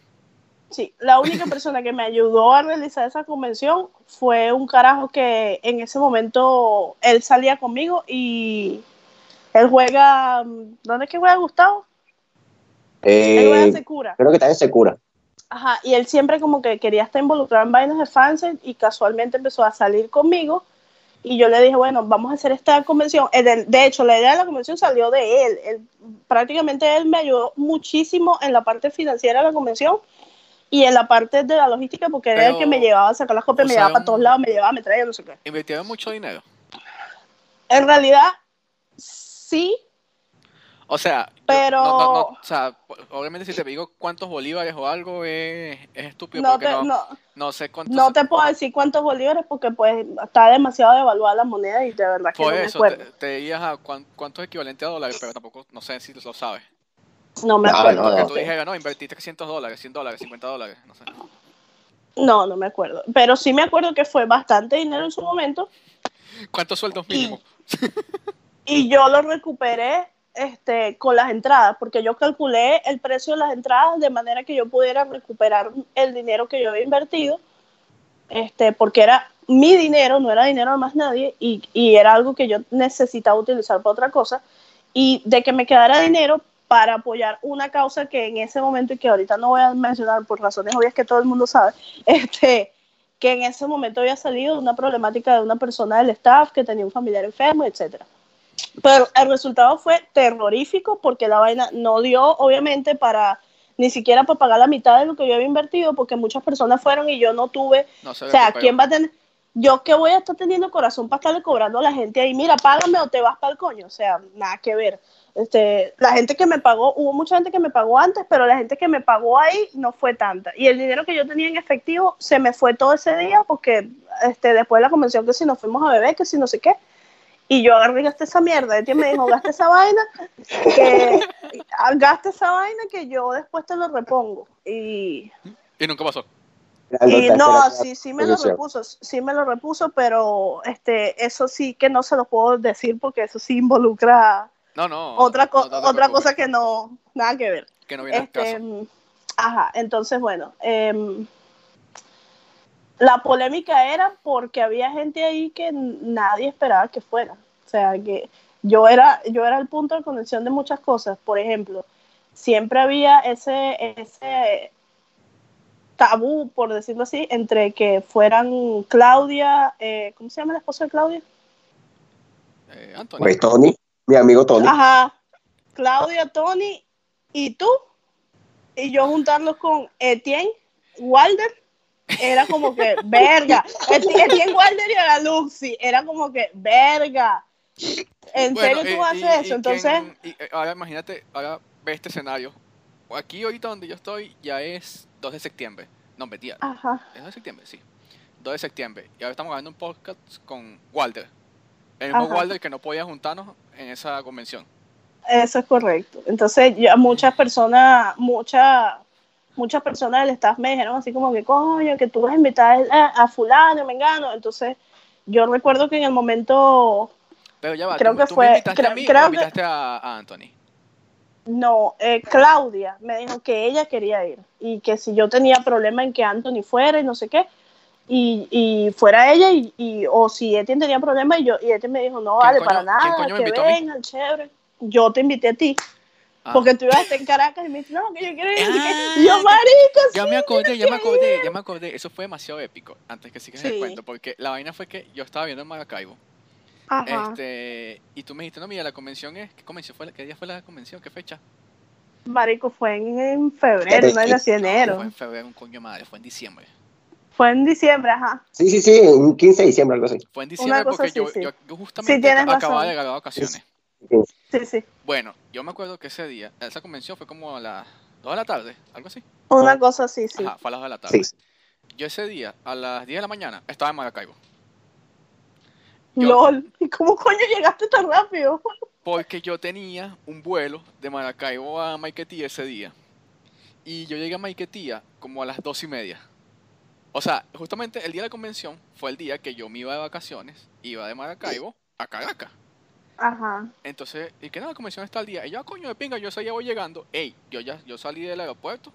sí, la única persona que me ayudó a realizar esa convención fue un carajo que en ese momento él salía conmigo y él juega, ¿dónde es que juega Gustavo? Él juega Eh, Secura. creo que está en Secura. Ajá, y él siempre como que quería estar involucrado en vainas de fans y casualmente empezó a salir conmigo y yo le dije, bueno, vamos a hacer esta convención. Eh, De, hecho, la idea de la convención salió de él. él. Prácticamente él me ayudó muchísimo en la parte financiera de la convención y en la parte de la logística porque era el que me llevaba a sacar las copias, me llevaba para todos lados, me llevaba, me traía, no sé qué. Invirtieron mucho dinero. En realidad, sí, O sea, yo- Pero- no, no, no, o sea, obviamente si te digo cuántos bolívares o algo es, es estúpido no porque te, no, no, no sé cuántos. no te puedo decir cuántos bolívares porque pues está demasiado devaluada la moneda y de verdad que Por no me eso te, acuerdo. te dirías a cuán- cuánto es equivalente a dólares, pero tampoco, no sé si lo sabes. No me No, acuerdo. no, Que no. tú dijeras, no, invertí 300 dólares, 100 dólares, 50 dólares, no sé. No, no me acuerdo. Pero sí me acuerdo que fue bastante dinero en su momento ¿Cuántos sueldos mínimos? y yo lo recuperé este, con las entradas, porque yo calculé el precio de las entradas de manera que yo pudiera recuperar el dinero que yo había invertido, este, porque era mi dinero, no era dinero de más nadie, y, y era algo que yo necesitaba utilizar para otra cosa, y de que me quedara dinero para apoyar una causa que en ese momento, y que ahorita no voy a mencionar por razones obvias que todo el mundo sabe, este, que en ese momento había salido de una problemática de una persona del staff que tenía un familiar enfermo, etcétera. Pero el resultado fue terrorífico porque la vaina no dio, obviamente, para ni siquiera para pagar la mitad de lo que yo había invertido, porque muchas personas fueron y yo no tuve. No se O sea. ¿quién va a tener? Yo que voy a estar teniendo corazón para estarle cobrando a la gente ahí, mira, págame o te vas para el coño. O sea, nada que ver. Este, la gente que me pagó, hubo mucha gente que me pagó antes, pero la gente que me pagó ahí no fue tanta. Y el dinero que yo tenía en efectivo se me fue todo ese día porque este, después de la convención que si nos fuimos a beber, que si no sé qué. Y yo agarré y gasté esa mierda. Etienne me dijo, gasta esa vaina, que gasta esa vaina que yo después te lo repongo. Y, Y nunca pasó. y no, sí, sí me lo repuso, sí me lo repuso, pero este, eso sí que no se lo puedo decir porque eso sí involucra No, no. otra, co- no otra cosa que no, nada que ver. Que no viene al Este, caso. mm, ajá, entonces bueno, em, la polémica era porque había gente ahí que nadie esperaba que fuera. O sea, que yo era, yo era el punto de conexión de muchas cosas. Por ejemplo, siempre había ese, ese tabú, por decirlo así, entre que fueran Claudia, eh, ¿cómo se llama el esposo de Claudia? Eh, Anthony. Pues Tony, mi amigo Tony. Ajá, Claudia, Tony y tú, y yo juntarlos con Etienne, Walder, era como que, verga, Eti- Etienne, Walder y la Luxi, era como que, verga, ¿en Bueno, serio tú eh, haces y- eso? y Entonces, quién- y, eh, ahora imagínate, ahora ve este escenario. Aquí ahorita donde yo estoy ya es 2 de septiembre. No, mentira. ajá, ¿Es 2 de septiembre? Sí. 2 de septiembre. Y ahora estamos grabando un podcast con Walter. El mismo Ajá. Walter que no podía juntarnos en esa convención. eso es correcto. Entonces, ya muchas personas, muchas muchas personas del staff me dijeron así como que, coño, que tú vas a invitar a, a fulano, mengano, entonces, yo recuerdo que en el momento Pero ya va, Creo ¿tú, que tú fue- me invitaste a mí creo o que- invitaste a, a Anthony? No, eh, Claudia me dijo que ella quería ir y que si yo tenía problema en que Anthony fuera y no sé qué, y, y fuera ella, y, y- o si Etienne tenía problema y yo y Etienne me dijo, no ¿Quién vale, coño- para nada, que vengan, chévere. Yo te invité a ti, Ah. porque tú ibas a estar en Caracas y me dijiste, no, que yo quiero ir. Ah, y yo, marica, Ya sí, me acordé, ya me acordé, ir". ya me acordé. Eso fue demasiado épico. Antes que sigas el Sí. cuento, porque la vaina fue que yo estaba viendo en Maracaibo. Ajá. Este, y tú me dijiste, no, mira, la convención es. ¿Qué convención fue? ¿Qué día fue la convención? ¿Qué fecha? Marico, fue en, en febrero, no en así No, enero. fue en febrero, un coño madre, fue en diciembre. Fue en diciembre, ajá. Sí, sí, sí, en 15 de diciembre, algo así. Fue en diciembre porque así, yo, sí. yo, yo justamente Sí, tienes acababa razón. de grabar vacaciones. Sí, sí. Bueno, yo me acuerdo que ese día, esa convención fue como a las 2 de la tarde, algo así. Una cosa así, sí. Ajá, fue a las 2 de la tarde. Sí. Yo ese día, a las 10 de la mañana, estaba en Maracaibo. Yo- LOL. ¿Y cómo coño llegaste tan rápido? Porque yo tenía un vuelo de Maracaibo a Maiquetía ese día. Y yo llegué a Maiquetía como a las dos y media. O sea, justamente el día de la convención fue el día que yo me iba de vacaciones, iba de Maracaibo a Caracas. Ajá. Entonces, y que no, la convención está al día. Y yo, "Ah, coño de pinga, yo ese día voy llegando. Ey, yo ya yo salí del aeropuerto,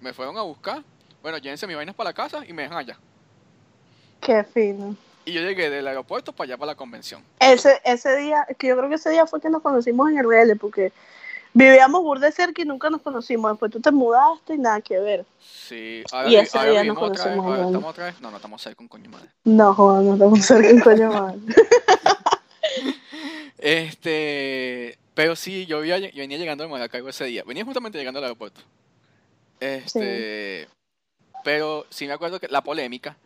me fueron a buscar. Bueno, llévense mis vainas para la casa y me dejan allá. Qué fino. Y yo llegué del aeropuerto para allá para la convención. Ese, ese día, que yo creo que ese día fue que nos conocimos en el RL, porque vivíamos burde cerca y nunca nos conocimos. Después tú te mudaste y nada que ver. Sí, ahora, Y ese ahora día nos otra vez. conocimos ahora hablando. ¿Estamos otra vez? No, no estamos cerca, un coño madre. No, joder, no estamos cerca en coño madre. Este, pero sí, yo, yo venía llegando de Maracaibo ese día. Venía justamente llegando al aeropuerto. Este, pero sí me acuerdo que la polémica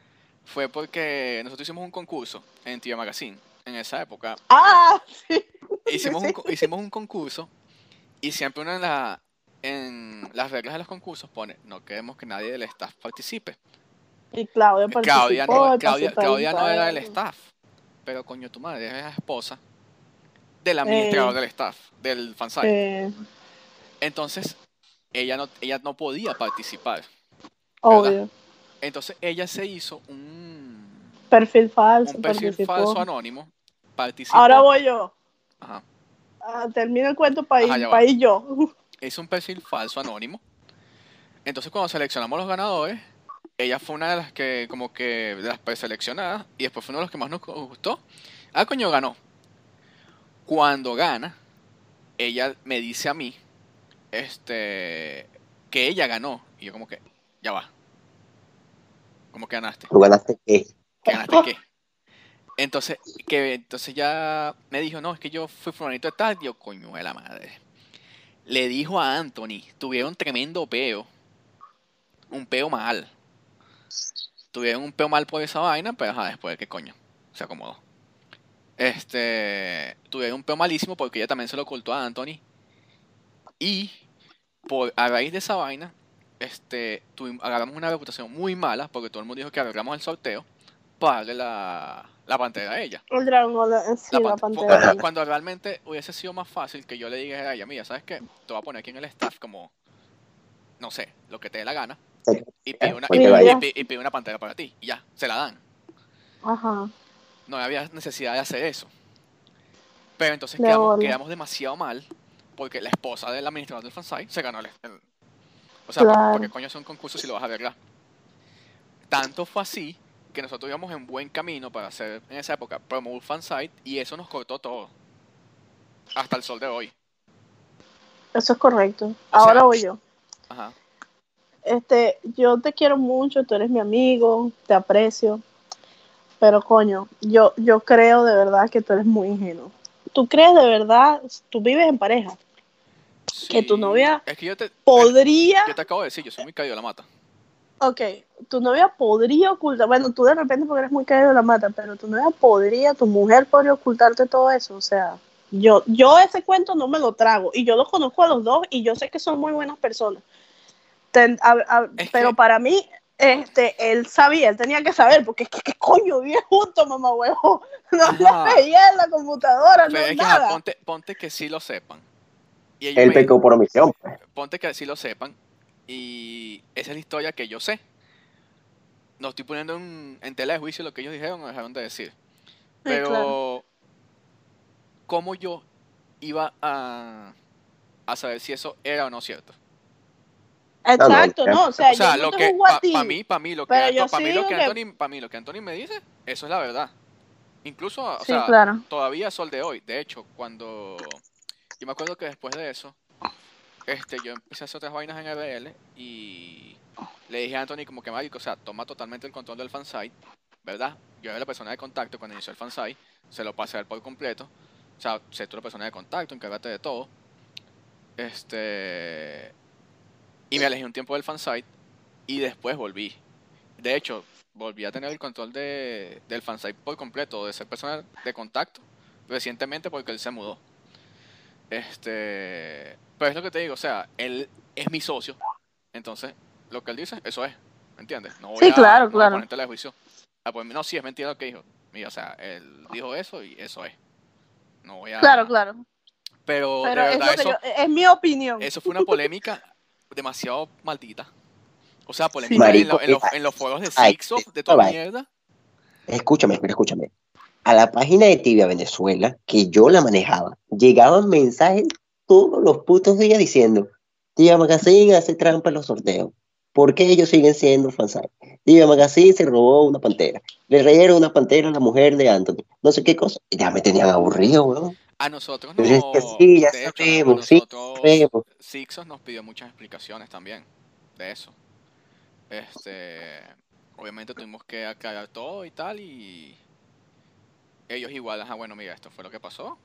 fue porque nosotros hicimos un concurso en TV Magazine en esa época. Ah, sí. Hicimos, Sí. un, hicimos un concurso y siempre uno en, la, en las reglas de los concursos pone, no queremos que nadie del staff participe. Y Claudia participó. Claudia no, Claudia, Claudia no era del staff, pero coño, tu madre es la esposa del administrador Eh. del staff, del fansite. Eh, Entonces, ella no, ella no podía participar. obvio. Entonces, ella se hizo un, Perfil falso. un perfil participó. falso anónimo. Participó. Ahora voy yo. Ajá. Ah, termina el cuento para ir yo. hizo un perfil falso anónimo. Entonces cuando seleccionamos los ganadores, ella fue una de las que, como que, de las preseleccionadas, y después fue uno de los que más nos gustó. Ah, coño, ganó. Cuando gana, ella me dice a mí, este, que ella ganó. Y yo como que, ya va. ¿Cómo que ganaste? ¿Tú ganaste qué? ¿Que ganaste qué? Entonces, que entonces ya me dijo, no, es que yo fui fulanito de tal, yo, coño de la madre. Le dijo a Anthony, tuvieron tremendo peo. Un peo mal. Tuvieron un peo mal por esa vaina, pero ajá, después, ¿qué coño? Se acomodó. Este, tuvieron un peo malísimo porque ella también se lo ocultó a Anthony. Y por, a raíz de esa vaina, este, tuvimos, agarramos una reputación muy mala porque todo el mundo dijo que agarramos el sorteo para darle la, la pantera a ella. El Dragon Ball, eh, sí, La la, pan- pantera. cuando, cuando realmente hubiese sido más fácil que yo le dijera a ella, mira, ¿sabes qué? Te voy a poner aquí en el staff como, no sé, lo que te dé la gana. Y pide una, y pide- y pide- y pide una pantalla para ti. Y ya, se la dan. Ajá. No había necesidad de hacer eso. Pero entonces De quedamos, demasiado mal porque la esposa del administrador del fansite se ganó el... el- o sea, ¿por- Claro. ¿por qué coño es un concurso si lo vas a arreglar? Tanto fue así que nosotros íbamos en buen camino para hacer en esa época promote fansite y eso nos cortó todo. Hasta el sol de hoy. Eso es correcto. O Ahora sea- voy yo. Ajá. Este, yo te quiero mucho, tú eres mi amigo, te aprecio. Pero coño, yo, yo creo de verdad que tú eres muy ingenuo. ¿Tú crees de verdad, tú vives en pareja? Que tu novia Es que yo te, ¿Podría, yo te acabo de decir, yo soy muy caído de la mata. ok, tu novia podría ocultar, bueno, tú de repente porque eres muy caído de la mata, pero tu novia podría, tu mujer podría ocultarte todo eso? O sea, yo, yo ese cuento no me lo trago y yo los conozco a los dos y yo sé que son muy buenas personas. Ten- a- a- Es pero que- para mí, este, él sabía, él tenía que saber, porque es que, ¿qué coño? Vive juntos, mamá huevo. No Ajá. le veía en la computadora, Pero no es que, nada. ponte, ponte que sí lo sepan. Y ellos Él me- pecó por omisión. pues. ponte que sí lo sepan. Y esa es la historia que yo sé. No estoy poniendo en, en tela de juicio lo que ellos dijeron o dejaron de decir. Pero, claro. ¿cómo yo iba a, a saber si eso era o no cierto? Exacto, no, o sea, o sea, yo lo no que para mí, para mí lo que pero Anto- yo pa' mí sí lo digo que que- Anthony, pa' mí lo que Anthony me dice, eso es la verdad. Incluso, o Sí, sea, claro. todavía sol de hoy. De hecho, cuando yo me acuerdo que después de eso, este, yo empecé a hacer otras vainas en RL y le dije a Anthony como que marico, o sea, toma totalmente el control del fansite, ¿verdad? Yo era la persona de contacto cuando inició el fansite, se lo pasé a él por completo. O sea, sé tú la persona de contacto, encárgate de todo. Este y me alejé un tiempo del fansite y después volví. De hecho, volví a tener el control de, del fansite por completo, de ser persona de contacto, recientemente porque él se mudó. Este, pero es lo que te digo, o sea, él es mi socio, entonces lo que él dice, eso es, ¿me entiendes? No voy Sí, a, claro, no a claro. juicio. Ah, pues, no, sí, es mentira lo que dijo. Mira, o sea, él dijo eso y eso es. No voy a... Claro, claro. Pero, Pero de verdad, eso, yo- es mi opinión. eso fue una polémica demasiado maldita. O sea, polémica en, Marico, lo- en los, eh, en los foros de Sixof, de toda mierda. Escúchame, escúchame. A la página de Tibia Venezuela, que yo la manejaba, llegaban mensajes todos los putos días diciendo, Tibia Magazine hace trampa en los sorteos. ¿Por qué ellos siguen siendo fansite? Tibia Magazine se robó una pantera. Le rayaron una pantera a la mujer de Anthony. No sé qué cosa. Ya me tenían aburrido, weón. A nosotros no. Sí, ya hecho, sabemos, sí, nosotros sabemos. Sixos nos pidió muchas explicaciones también de eso. Este, obviamente tuvimos que aclarar todo y tal y ellos igual, ajá, bueno, mira, esto fue lo que pasó.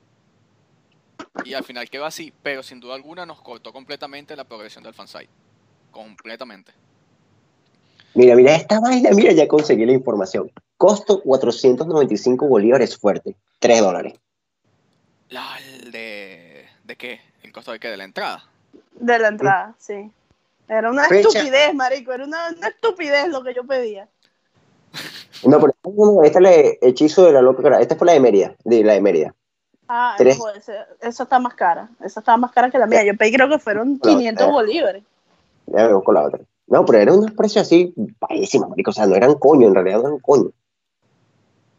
Y al final quedó así, pero sin duda alguna nos cortó completamente la progresión del fansite. Completamente. Mira, mira esta vaina, mira, ya conseguí la información. Costo 495 bolívares fuerte, 3 dólares. La, de, ¿De qué? ¿El costo de qué? ¿De la entrada? De la entrada, sí. Era una Fecha. estupidez, marico. Era una, una estupidez lo que yo pedía. No, pero esta es la de hechizo de la loca cara. Esta fue la de Mérida, de la de Mérida. Ah, ser. Esa está más cara. Esa estaba más cara que la mía. Yo pedí, creo que fueron La 500 otra. bolívares. Ya me busco la otra. No, pero eran unos precios así, bajísimos, marico. O sea, no eran coño, en realidad no eran coño.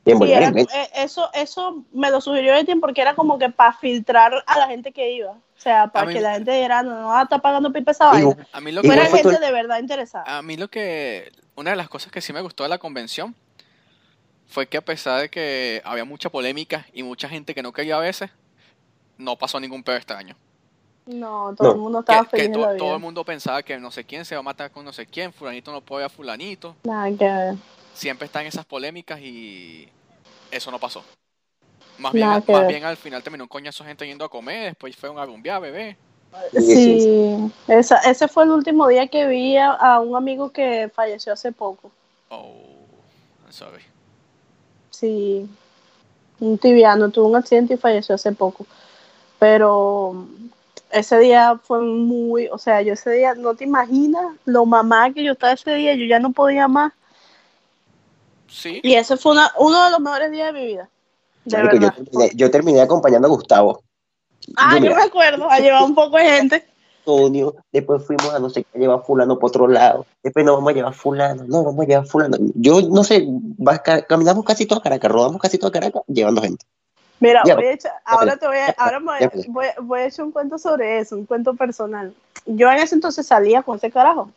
Y en Sí, era- eh, eso, eso me lo sugirió Etienne porque era como que para filtrar a la gente que iba. O sea, para mí- que la gente dijera, no, no, está pagando pipa esa vaina. A mí lo que... Fuera gente de verdad interesada. A mí lo que. Una de las cosas que sí me gustó de la convención fue que a pesar de que había mucha polémica y mucha gente que no quería a veces, no pasó ningún peor extraño. No, todo No, el mundo estaba que feliz to- todo el mundo pensaba que no sé quién se va a matar con no sé quién, fulanito no puede a fulanito. Nada que ver. Siempre están esas polémicas y eso no pasó. Más bien, Nada más bien al final terminó un coñazo gente yendo a comer, después fueron a rumbear, bebé. Sí, esa, ese fue el último día que vi a, a un amigo que falleció hace poco. Oh, I'm sorry. Sí. un tibiano, tuvo un accidente y falleció hace poco. Pero ese día fue muy, o sea, yo ese día, no te imaginas lo mamá que yo estaba ese día, yo ya no podía más. Sí. Y ese fue una, uno de los mejores días de mi vida. De Marico, yo, terminé, yo terminé acompañando a Gustavo, Ah, yo me acuerdo, a llevar un poco de gente. Antonio, después fuimos a no sé qué, a llevar fulano por otro lado, después no vamos a llevar fulano, no, vamos a llevar fulano. Yo no sé, va- ca- caminamos casi toda Caracas, rodamos casi toda Caracas llevando gente. Mira, Ya, voy a echar- ahora te voy a, ahora me voy, ya. voy, voy a echar un cuento sobre eso, un cuento personal. Yo en ese entonces salía con ese carajo.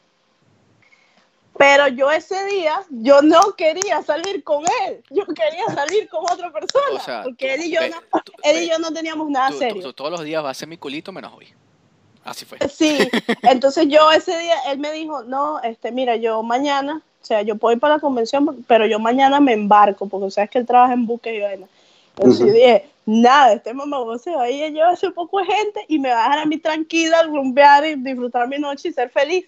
Pero yo ese día, yo no quería salir con él. Yo quería salir con otra persona. O sea, porque él y yo Ve- no, tú- él ve, y yo no teníamos nada tú- serio. tú todos los días vas a ser mi culito menos hoy. Así fue. Sí, entonces yo ese día, él me dijo, no, este, mira, yo mañana, o sea, yo puedo ir para la convención, pero yo mañana me embarco, porque sabes que él trabaja en buques y vaina. Entonces yo dije, nada, este mamá se va a ir a llevarse un poco de gente y me va a dejar a mí tranquila, rumbear y disfrutar mi noche y ser feliz.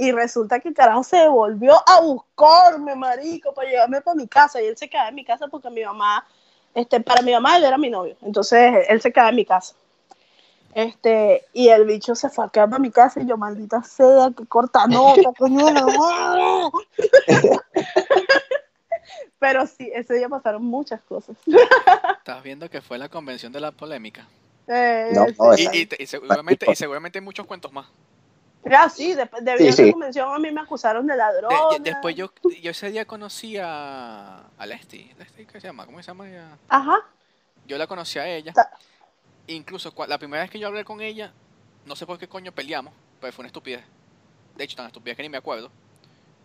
Y resulta que el carajo se devolvió a buscarme, marico, para llevarme para mi casa. Y él se quedaba en mi casa porque mi mamá, este, para mi mamá él era mi novio. Entonces él se quedaba en mi casa. Este, y el bicho se fue a quedar para mi casa y yo, maldita sea, que corta nota, coño de la madre. Pero sí, ese día pasaron muchas cosas. Estás viendo que fue la convención de la polémica. Eh, No, sí. no, Y, y, y seguramente, y seguramente hay muchos cuentos más. Ah, sí, después de Sí, convención a mí me acusaron de De- ladrón. después yo, yo ese día conocí a, a Leslie. Leslie, ¿qué se llama? ¿Cómo se llama ella? Ajá. Yo la conocí a ella. Ta- Incluso la primera vez que yo hablé con ella, no sé por qué coño peleamos, pero fue una estupidez. De hecho, tan estupidez que ni me acuerdo.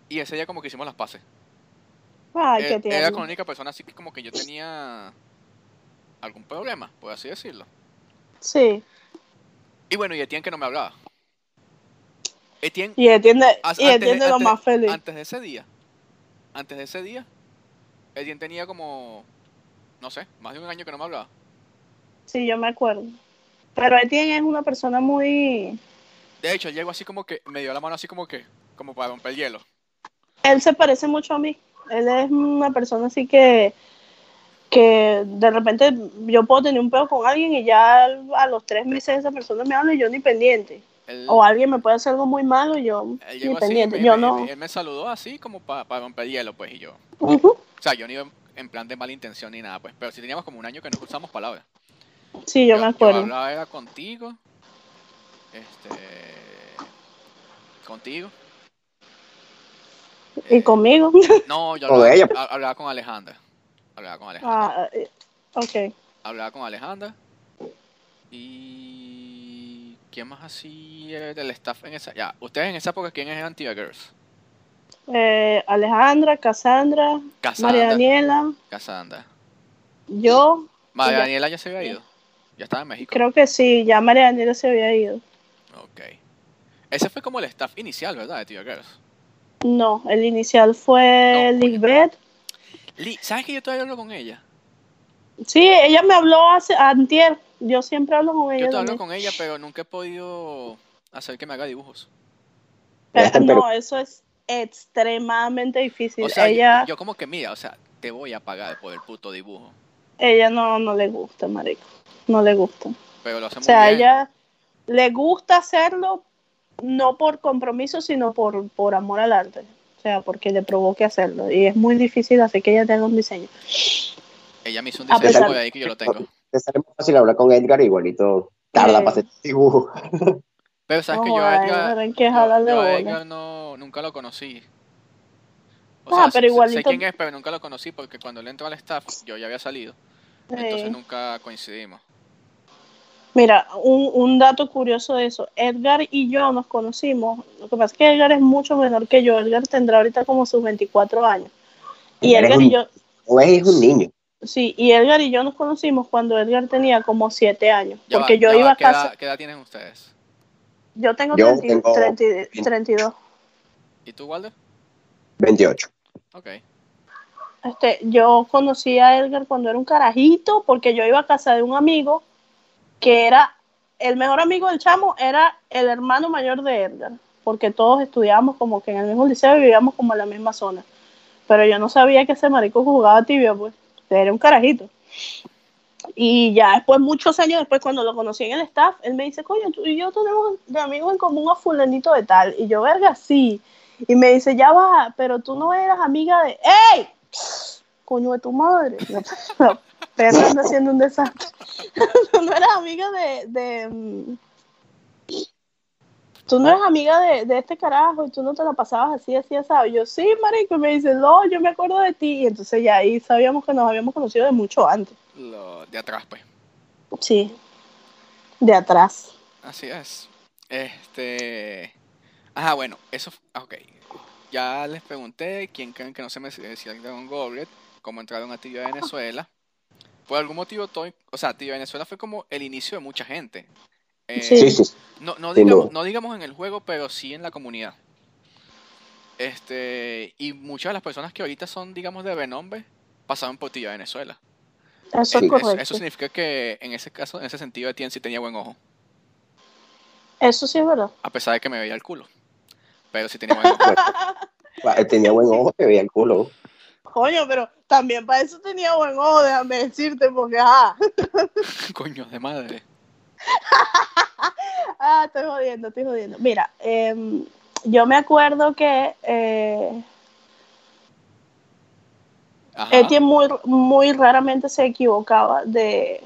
Y ese día como que hicimos las paces. Ay, Eh, qué Era con la única persona así que como que yo tenía algún problema, por así decirlo. Sí. Y bueno, y Etienne que no me hablaba. Etienne, Y entiende, as- y antes entiende lo más feliz. antes de ese día, antes de ese día, Etienne tenía como, no sé, más de un año que no me hablaba. Sí, yo me acuerdo. Pero Etienne es una persona muy... De hecho, él llegó así como que, me dio la mano así como que, como para romper el hielo. Él se parece mucho a mí. Él es una persona así que que de repente yo puedo tener un pedo con alguien y ya a los tres meses esa persona me habla y yo ni pendiente. Él, O alguien me puede hacer algo muy malo y yo él ni así, Yo me- no. él me saludó así como para romper el hielo, pues, y yo. Ujú. O sea, yo no iba en plan de mala intención ni nada, pues, pero sí teníamos como un año que no usamos palabras. Sí, yo me acuerdo. hablaba era contigo. Este. Contigo. y Eh, conmigo. No, yo Con hablaba, ella. ha- hablaba con Alejandra. Hablaba con Alejandra. ah, eh, ok. Hablaba con Alejandra. Y. ¿Quién más así eh, del staff en esa? Ya, ustedes en esa época, ¿quién es Antigua Girls? Eh, Alejandra, Cassandra, Cassandra. María Daniela, Cassandra. yo. María. Daniela ya se había ido. Ya estaba en México. Creo que sí, ya María Daniela se había ido. Ok. Ese fue como el staff inicial, ¿verdad? De Tigua Girls. No, el inicial fue No. Lisbeth. Li- ¿Sabes que yo todavía hablo con ella? Sí, ella me habló hace antier. Yo siempre hablo con ella. Yo también. hablo con ella, pero nunca he podido hacer que me haga dibujos. Pero- en no, eso es extremadamente difícil. O sea, yo- ella, yo, como que, mira, o sea, te voy a pagar por el puto dibujo. ella no, no le gusta, marico. No le gusta. Pero lo hace O muy sea, bien. ella le gusta hacerlo no por compromiso, sino por, por amor al arte. O sea, porque le provoque hacerlo. Y es muy difícil hacer que ella tenga un diseño. Ella me hizo un a diseño pesar- por ahí que yo lo tengo. Te sale más fácil hablar con Edgar igualito. Tarda para hacer dibujo. Pero sabes que yo a Edgar, yo- yo a. Edgar no, nunca lo conocí. O Ah, sea, pero sé- igualito- sé quién es, pero nunca lo conocí porque cuando él entró al staff yo ya había salido. Entonces nunca coincidimos. Mira, un, un dato curioso de eso. Edgar y yo nos conocimos. Lo que pasa es que Edgar es mucho menor que yo. Edgar tendrá ahorita como sus 24 años. Y Edgar y yo, O es un niño. Sí, y Edgar y yo nos conocimos cuando Edgar tenía como 7 años. Ya porque va, yo iba va, a ¿qué casa. edad, qué edad tienen ustedes? Yo tengo, Yo 30 tengo 30 32. ¿Y tú, Walder? 28. Ok. Este, yo conocí a Edgar cuando era un carajito, porque yo iba a casa de un amigo que era el mejor amigo del chamo, era el hermano mayor de Edgar, porque todos estudiábamos como que en el mismo liceo y vivíamos como en la misma zona. Pero yo no sabía que ese marico jugaba tibia, pues. Era un carajito. Y ya después, muchos años después, cuando lo conocí en el staff, él me dice, coño, tú y yo tenemos de amigos en común a fulanito de tal. Y yo, verga, sí. Y me dice, ya va, pero tú no eras amiga de... ¡Ey! Coño de tu madre. La perra anda haciendo un desastre. no eras amiga de... de mm, tú no eres amiga de, de, este carajo y tú no te la pasabas así, así, así. Yo, sí, marico. Y me dice, no, yo me acuerdo de ti. Y entonces ya ahí sabíamos que nos habíamos conocido de mucho antes. Lo de atrás, pues. Sí, de atrás. Así es. Este. Ajá, bueno, eso. Ok. Ya les pregunté quién creen que no se me decía el Dragon Goblet, cómo entraron a Tibia Venezuela. Por algún motivo, todo, o sea, Tibia Venezuela fue como el inicio de mucha gente. Eh, Sí, sí. no, digamos, duda. no digamos en el juego, pero sí en la comunidad. Este, y muchas de las personas que ahorita son, digamos, de renombre, pasaron por Tibia Venezuela. Eso es Eh, Eso, correcto. eso significa que en ese caso, en ese sentido, Etienne sí tenía buen ojo. Eso sí es verdad. A pesar de que me veía el culo. Pero sí tenía buen ojo. Tenía buen ojo que veía el culo. Coño, pero también para eso tenía buen ojo, déjame decirte, porque ah, Coño de madre. ah, estoy jodiendo, estoy jodiendo. Mira, em, yo me acuerdo que eh. Etienne muy, muy raramente se equivocaba de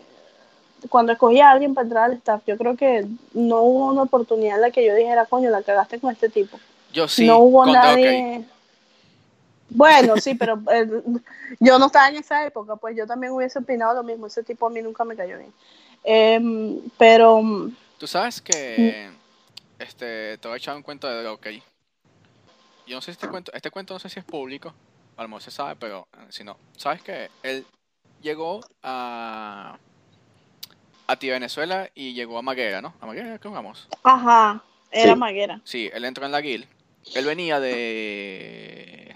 cuando escogía a alguien para entrar al staff. Yo creo que no hubo una oportunidad en la que yo dijera, coño, la cagaste con este tipo. Yo sí. no hubo nadie. Bueno, sí, pero eh, yo no estaba en esa época, pues yo también hubiese opinado lo mismo. Ese tipo a mí nunca me cayó bien. Em, pero mm, Tú sabes que. Este. Te voy a echar un cuento de OK. Yo no sé si este cuento. Este cuento no sé si es público. A lo mejor se sabe, pero eh, si no. ¿Sabes que Él llegó a. A ti Venezuela y llegó a Maguera, ¿no? A Maguera, ¿qué vamos? ajá, era Sí. Maguera. Sí, él entró en la guild. Él venía de.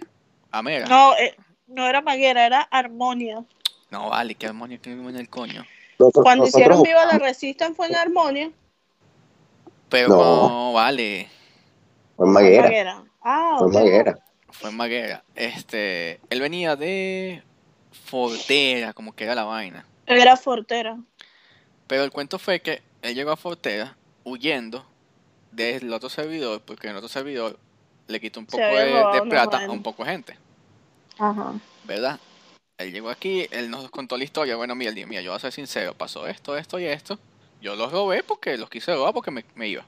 Amera. No, eh, no era Maguera, era Armonia. No, vale, qué que vive en el coño. Nosotros- Cuando nosotros hicieron Viva la Resistance fue en Armonia. Pero No. no, vale. Fue en Maguera. Maguera. Ah, Fue en. Maguera. Fue en Maguera. Este. Él venía de. Fortera, como que era la vaina. Era Fortera. Pero el cuento fue que él llegó a Fortera huyendo del otro servidor, porque en el otro servidor le quitó un poco de, de plata a un poco de gente, Ajá. ¿verdad? Él llegó aquí, él nos contó la historia. Bueno, mira, mira, yo voy a ser sincero, pasó esto, esto y esto. Yo los robé porque los quise robar porque me, me iba.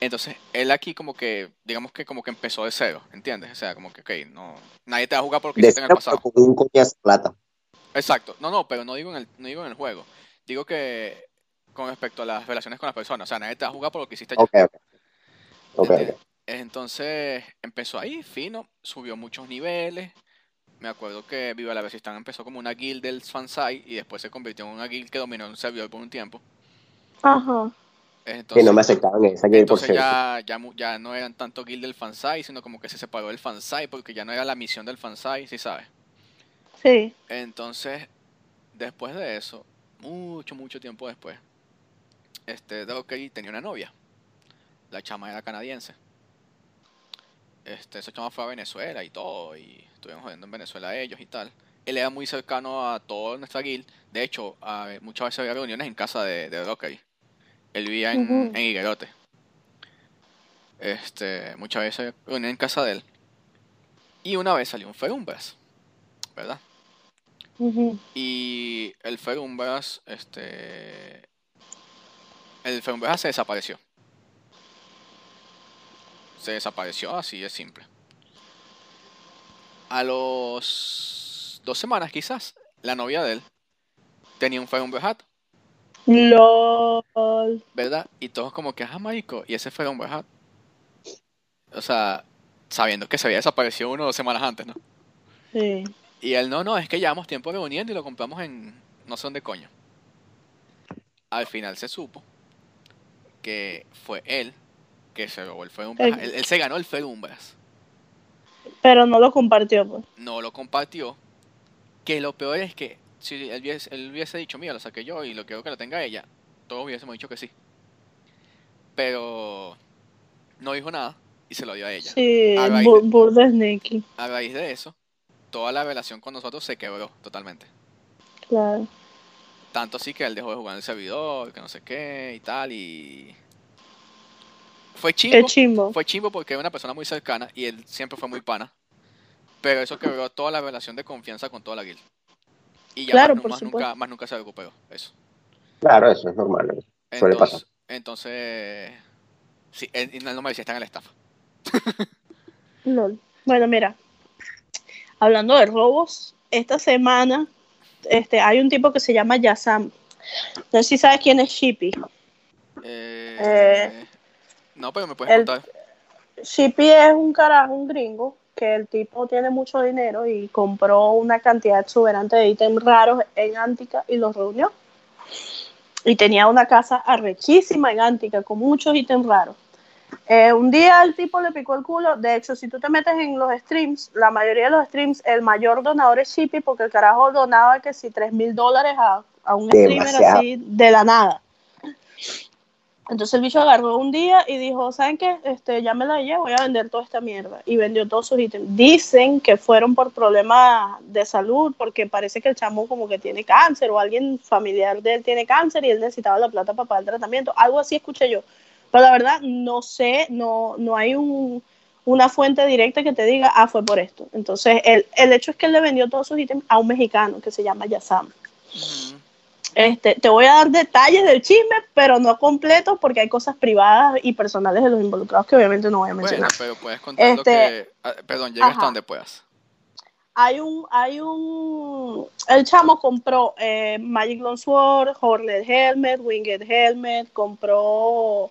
Entonces, él aquí como que, digamos que como que empezó de cero, ¿entiendes? O sea, como que, ok, no, nadie te va a jugar porque hiciste en el pasado. un coñazo plata. Exacto. No, no, pero no digo en el, no digo en el juego. Digo que con respecto a las relaciones con las personas. O sea, nadie te va a jugar por lo que hiciste ya. Ok, ok. Ok, ¿entiendes? ok. Entonces empezó ahí, fino, subió muchos niveles. Me acuerdo que Viva la Resistance empezó como una guild del fansite y después se convirtió en una guild que dominó un servidor por un tiempo. Ajá. Que Entonces, no me aceptaban esa guild por entonces ya, ya, ya no eran tanto guild del fansite, sino como que se separó del fansite porque ya no era la misión del fansite, ¿sí sabes? Sí. Entonces, después de eso, mucho, mucho tiempo después, este Donkey tenía una novia. La chama era canadiense. Este, esa chama fue a Venezuela y todo, y estuvimos jodiendo en Venezuela ellos y tal. Él era muy cercano a toda nuestra guild. De hecho, a- muchas veces había reuniones en casa de, de Donkey. Él vivía en, en Higuerote. Este, muchas veces reuniones en casa de él. Y una vez salió un Ferumbras, ¿verdad? Ujú. Y el Ferumbras, este. El Ferumbras se desapareció. Se desapareció, así de simple. A los dos semanas, quizás, la novia de él tenía un Ferumbras LOL. ¿verdad? Y todos como que, ah, marico, y ese Ferumbras O sea, sabiendo que se había desaparecido uno o dos semanas antes, ¿no? Sí. Y él, no, no, es que llevamos tiempo reuniendo y lo compramos en no sé dónde coño. Al final se supo que fue él que se robó el Ferumbras. El- Él, él se ganó el Ferumbras. Pero no lo compartió, pues. No lo compartió. Que lo peor es que si él hubiese, él hubiese dicho, mira, lo saqué yo y lo quiero que lo tenga ella, todos hubiésemos dicho que sí. Pero no dijo nada y se lo dio a ella. Sí, A raíz burda sneaky. A raíz de eso, toda la relación con nosotros se quebró totalmente. Claro. Tanto así que él dejó de jugar en el servidor, que no sé qué y tal, y... Fue chimbo, chimbo. fue chimbo porque era una persona muy cercana y él siempre fue muy pana. Pero eso quebró toda la relación de confianza con toda la guild. Y ya Claro, más, por más nunca, más nunca se recuperó eso. Claro, eso es normal. ¿no? Suele pasar. Entonces, entonces sí, él, él no me decía, está en el staff. Lol. Bueno, mira, hablando de robos, esta semana este, hay un tipo que se llama Yasam. No sé si sabes quién es Shippy. Eh, Eh, no, pero me puedes el- contar. Shippy es un carajo, un gringo, que el tipo tiene mucho dinero y compró una cantidad exuberante de ítems raros en Antica y los reunió. Y tenía una casa arrechísima en Antica con muchos ítems raros. Eh, un día el tipo le picó el culo. De hecho, si tú te metes en los streams, la mayoría de los streams, el mayor donador es Shippy porque el carajo donaba que si 3 mil dólares a, a un streamer así de la nada. Entonces el bicho agarró un día y dijo, ¿saben qué? Este, ya me la llevo, voy a vender toda esta mierda. Y vendió todos sus ítems. Dicen que fueron por problemas de salud, porque parece que el chamo como que tiene cáncer o alguien familiar de él tiene cáncer y él necesitaba la plata para pagar el tratamiento. Algo así escuché yo. Pero la verdad, no sé, no, no hay un, una fuente directa que te diga, ah, fue por esto. Entonces, el, el hecho es que él le vendió todos sus ítems a un mexicano que se llama Yasam. Este, te voy a dar detalles del chisme, pero no completos porque hay cosas privadas y personales de los involucrados que obviamente no voy a Bueno, mencionar. pero puedes contar lo Este, que... ah, Perdón, llega hasta donde puedas. Hay un, hay un, el chamo compró eh, Magic Long Sword, Hornet Helmet, Winged Helmet, compró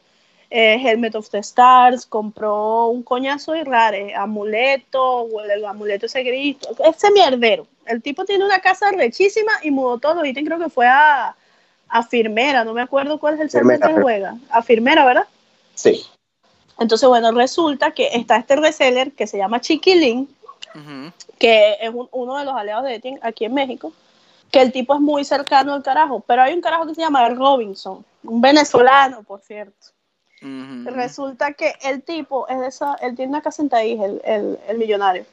eh, Helmet of the Stars, compró un coñazo de rares, amuleto, o el amuleto ese gris, ese mierdero. El tipo tiene una casa rechísima y mudó todos los ítems, creo que fue a, a Firmera, no me acuerdo cuál es el server que juega, a Firmera, ¿verdad? Sí. Entonces, bueno, resulta que está este reseller que se llama Chiquilín, que es un- uno de los aliados de Etienne aquí en México, que el tipo es muy cercano al carajo, pero hay un carajo que se llama Robinson, un venezolano, por cierto. Resulta que el tipo es de esa, él tiene una casa en Taís, el, el, el millonario.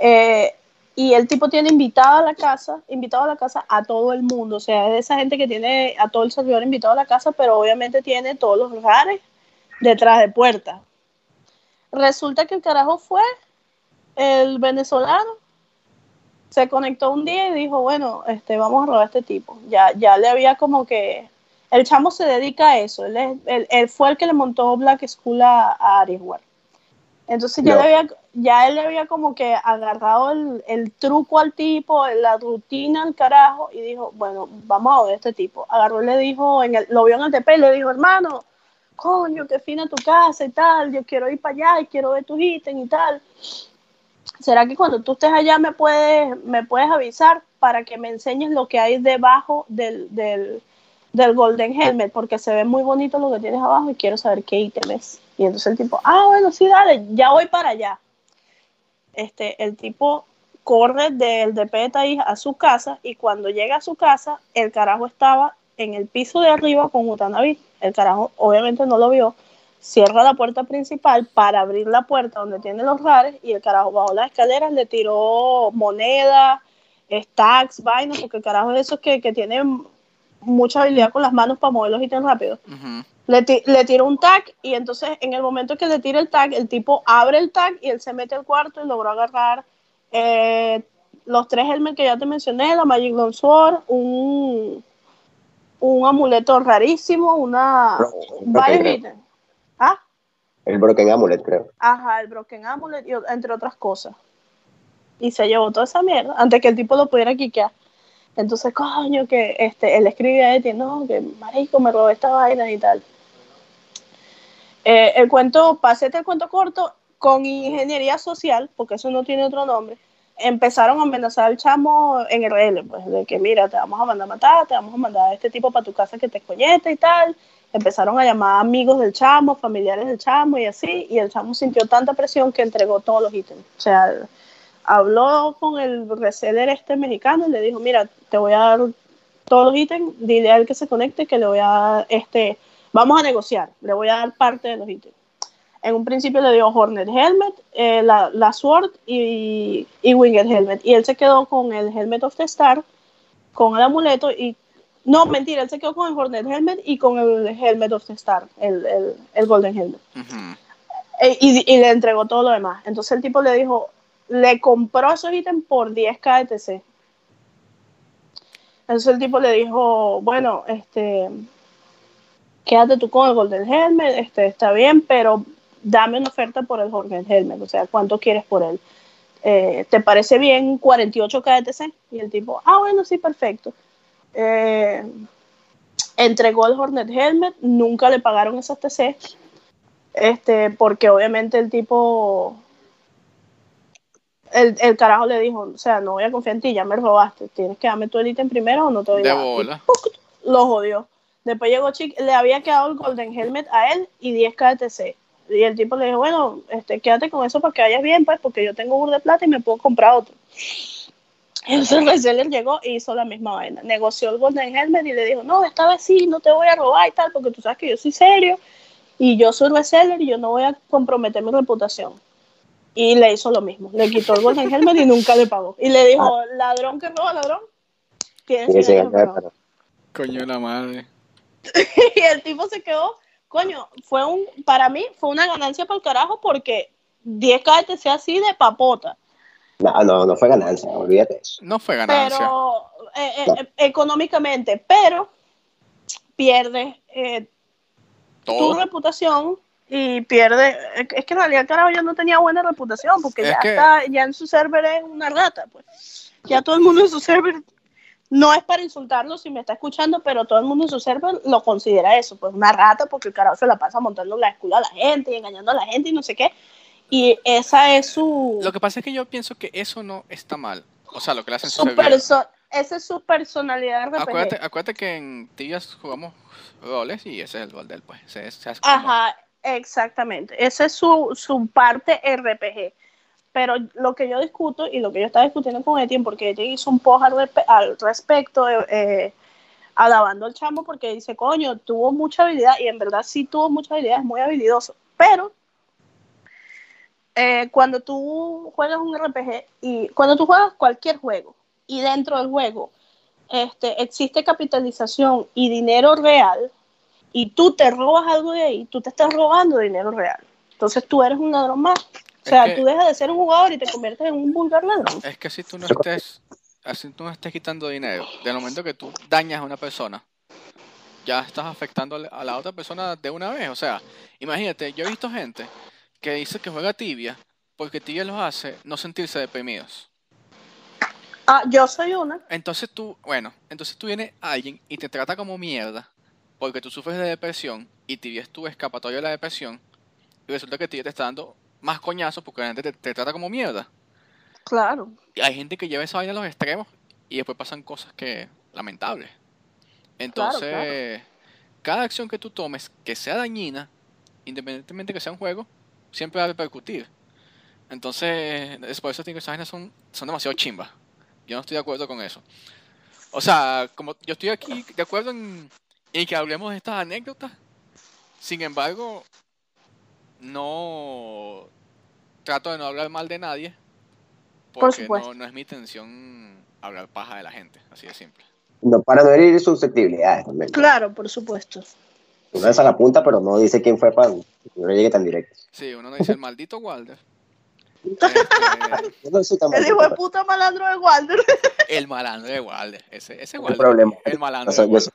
Eh, y el tipo tiene invitado a la casa, invitado a la casa a todo el mundo, o sea, es de esa gente que tiene a todo el servidor invitado a la casa, pero obviamente tiene todos los lugares detrás de puertas. Resulta que el carajo fue el venezolano, se conectó un día y dijo, bueno, este, vamos a robar a este tipo. Ya, ya le había como que, el chamo se dedica a eso, él, es- él- él fue el que le montó Black School a, a. Entonces ya, No. le había, ya él le había como que agarrado el, el truco al tipo, la rutina al carajo, y dijo, bueno, vamos a ver a este tipo. Agarró y le dijo, en el, lo vio en el TP y le dijo, hermano, coño, qué fina tu casa y tal, yo quiero ir para allá y quiero ver tus ítems y tal. ¿Será que cuando tú estés allá me puedes, me puedes avisar para que me enseñes lo que hay debajo del, del, del Golden Helmet? Porque se ve muy bonito lo que tienes abajo y quiero saber qué ítem es. Y entonces el tipo, ah, bueno, sí, dale, ya voy para allá. Este, el tipo corre del DP de a su casa y cuando llega a su casa, el carajo estaba en el piso de arriba con Utanavi. El carajo obviamente no lo vio. Cierra la puerta principal para abrir la puerta donde tiene los rares y el carajo bajó las escaleras, le tiró moneda, stacks, vainas, porque el carajo es esos que, que tiene mucha habilidad con las manos para mover los ítems rápido. Le, ti- le tiró un tag y entonces en el momento que le tira el tag, el tipo abre el tag y él se mete al cuarto y logró agarrar eh, los tres helmets que ya te mencioné, la Magic Long Sword, un, un amuleto rarísimo, una Bro- varios ítems. Ah, El Broken Amulet, creo. ajá, el Broken Amulet y entre otras cosas. Y se llevó toda esa mierda antes que el tipo lo pudiera quiquear. Entonces, coño, que este, él escribe a Eti, no, que marico, me robé esta vaina y tal. Eh, el cuento, hacerte el cuento corto, con ingeniería social, porque eso no tiene otro nombre, empezaron a amenazar al chamo en RL, pues, de que mira, te vamos a mandar a matar, te vamos a mandar a este tipo para tu casa que te coñete y tal. Empezaron a llamar amigos del chamo, familiares del chamo y así, y el chamo sintió tanta presión que entregó todos los ítems. O sea, habló con el reseller este mexicano y le dijo, mira, te voy a dar todos los ítems, dile a él que se conecte, que le voy a dar, este, vamos a negociar, le voy a dar parte de los ítems. En un principio le dio Hornet Helmet, eh, la, la Sword y, y Winged Helmet. Y él se quedó con el Helmet of the Star, con el amuleto y no, mentira, él se quedó con el Hornet Helmet y con el Helmet of the Star, el, el, el Golden Helmet. Ujú. Eh, y, y le entregó todo lo demás. Entonces el tipo le dijo, le compró esos ítems por 10 KTC. Entonces el tipo le dijo, bueno, este, quédate tú con el Golden Helmet, este, está bien, pero dame una oferta por el Golden Helmet, o sea, ¿cuánto quieres por él? Eh, ¿Te parece bien 48 KTC? Y el tipo, ah, bueno, sí, perfecto. Eh, entregó el Hornet Helmet, nunca le pagaron esas TC, este, porque obviamente el tipo, el, el carajo le dijo, o sea, no voy a confiar en ti, ya me robaste, tienes que darme tu el ítem primero o no te doy De nada". Y bola. lo jodió. Después llegó Chick, le había quedado el Golden Helmet a él y 10 KTC. Y el tipo le dijo, bueno, este, quédate con eso para que vayas bien, pues, porque yo tengo burro de plata y me puedo comprar otro. Entonces el reseller llegó y hizo la misma vaina. Negoció el Golden Helmet y le dijo, no, esta vez sí, no te voy a robar y tal, porque tú sabes que yo soy serio y yo soy reseller y yo no voy a comprometer mi reputación. Y le hizo lo mismo. Le quitó el Golden Helmet y nunca le pagó. Y le dijo, ladrón que roba, ladrón. Tienes Sí, sí, cigarrillo que roba". pero- Coño de la madre. y el tipo se quedó, coño, fue un, para mí fue una ganancia para el carajo porque 10 KTC así de papota, No, no, no fue ganancia, olvídate eso. No fue ganancia. pero eh, eh, eh, económicamente, pero pierde eh, tu reputación y pierde, es que en realidad ya no tenía buena reputación porque Es ya que- está, ya en su server es una rata, pues. Ya todo el mundo en su server, no es para insultarlo si me está escuchando, pero todo el mundo en su server lo considera eso, pues una rata porque el carajo se la pasa montando la escuela a la gente y engañando a la gente y no sé qué. Y esa es su, Lo que pasa es que yo pienso que eso no está mal. O sea, lo que le hacen su esa es su personalidad RPG. Acuérdate, acuérdate que en Tibias jugamos roles y ese es el rol del pues. Ese es- como- Ajá, exactamente. Esa es su, su parte RPG. Pero lo que yo discuto y lo que yo estaba discutiendo con Etienne, porque Etienne hizo un post al respecto, eh, eh, alabando al chamo, porque dice, coño, tuvo mucha habilidad, y en verdad sí tuvo mucha habilidad, es muy habilidoso. Pero eh, cuando tú juegas un RPG y cuando tú juegas cualquier juego y dentro del juego este, existe capitalización y dinero real, y tú te robas algo de ahí, tú te estás robando dinero real. Entonces tú eres un ladrón más. O Es sea, que- tú dejas de ser un jugador y te conviertes en un vulgar ladrón. Es que si tú no estés, así tú no estés quitando dinero, del momento que tú dañas a una persona, ya estás afectando a la otra persona de una vez. O sea, imagínate, yo he visto gente que dice que juega tibia porque tibia los hace no sentirse deprimidos. Ah, yo soy una. Entonces tú, bueno, entonces tú viene alguien y te trata como mierda porque tú sufres de depresión y tibia tu escapatoria de la depresión y resulta que tibia te está dando más coñazos porque la gente te, te trata como mierda. Claro. Y hay gente que lleva esa vaina a los extremos y después pasan cosas que lamentables. Entonces, cada acción que tú tomes que sea dañina, independientemente que sea un juego, siempre va a repercutir. Entonces, es por eso que esas vainas son, son demasiado chimbas. Yo no estoy de acuerdo con eso. O sea, como yo estoy aquí de acuerdo en, en que hablemos de estas anécdotas, sin embargo, no trato de no hablar mal de nadie, Por porque supuesto. no, no es mi intención hablar paja de la gente, así de simple. No, para no herir susceptibilidades también. Claro, por supuesto. Uno es a la punta, pero no dice quién fue para que no llegue tan directo. Sí, uno no dice el maldito Walder. Este, no El hijo de puta malandro de Walder. el malandro de Walder. Ese, ese Walder. problema. El malandro O sea, de yo Walder.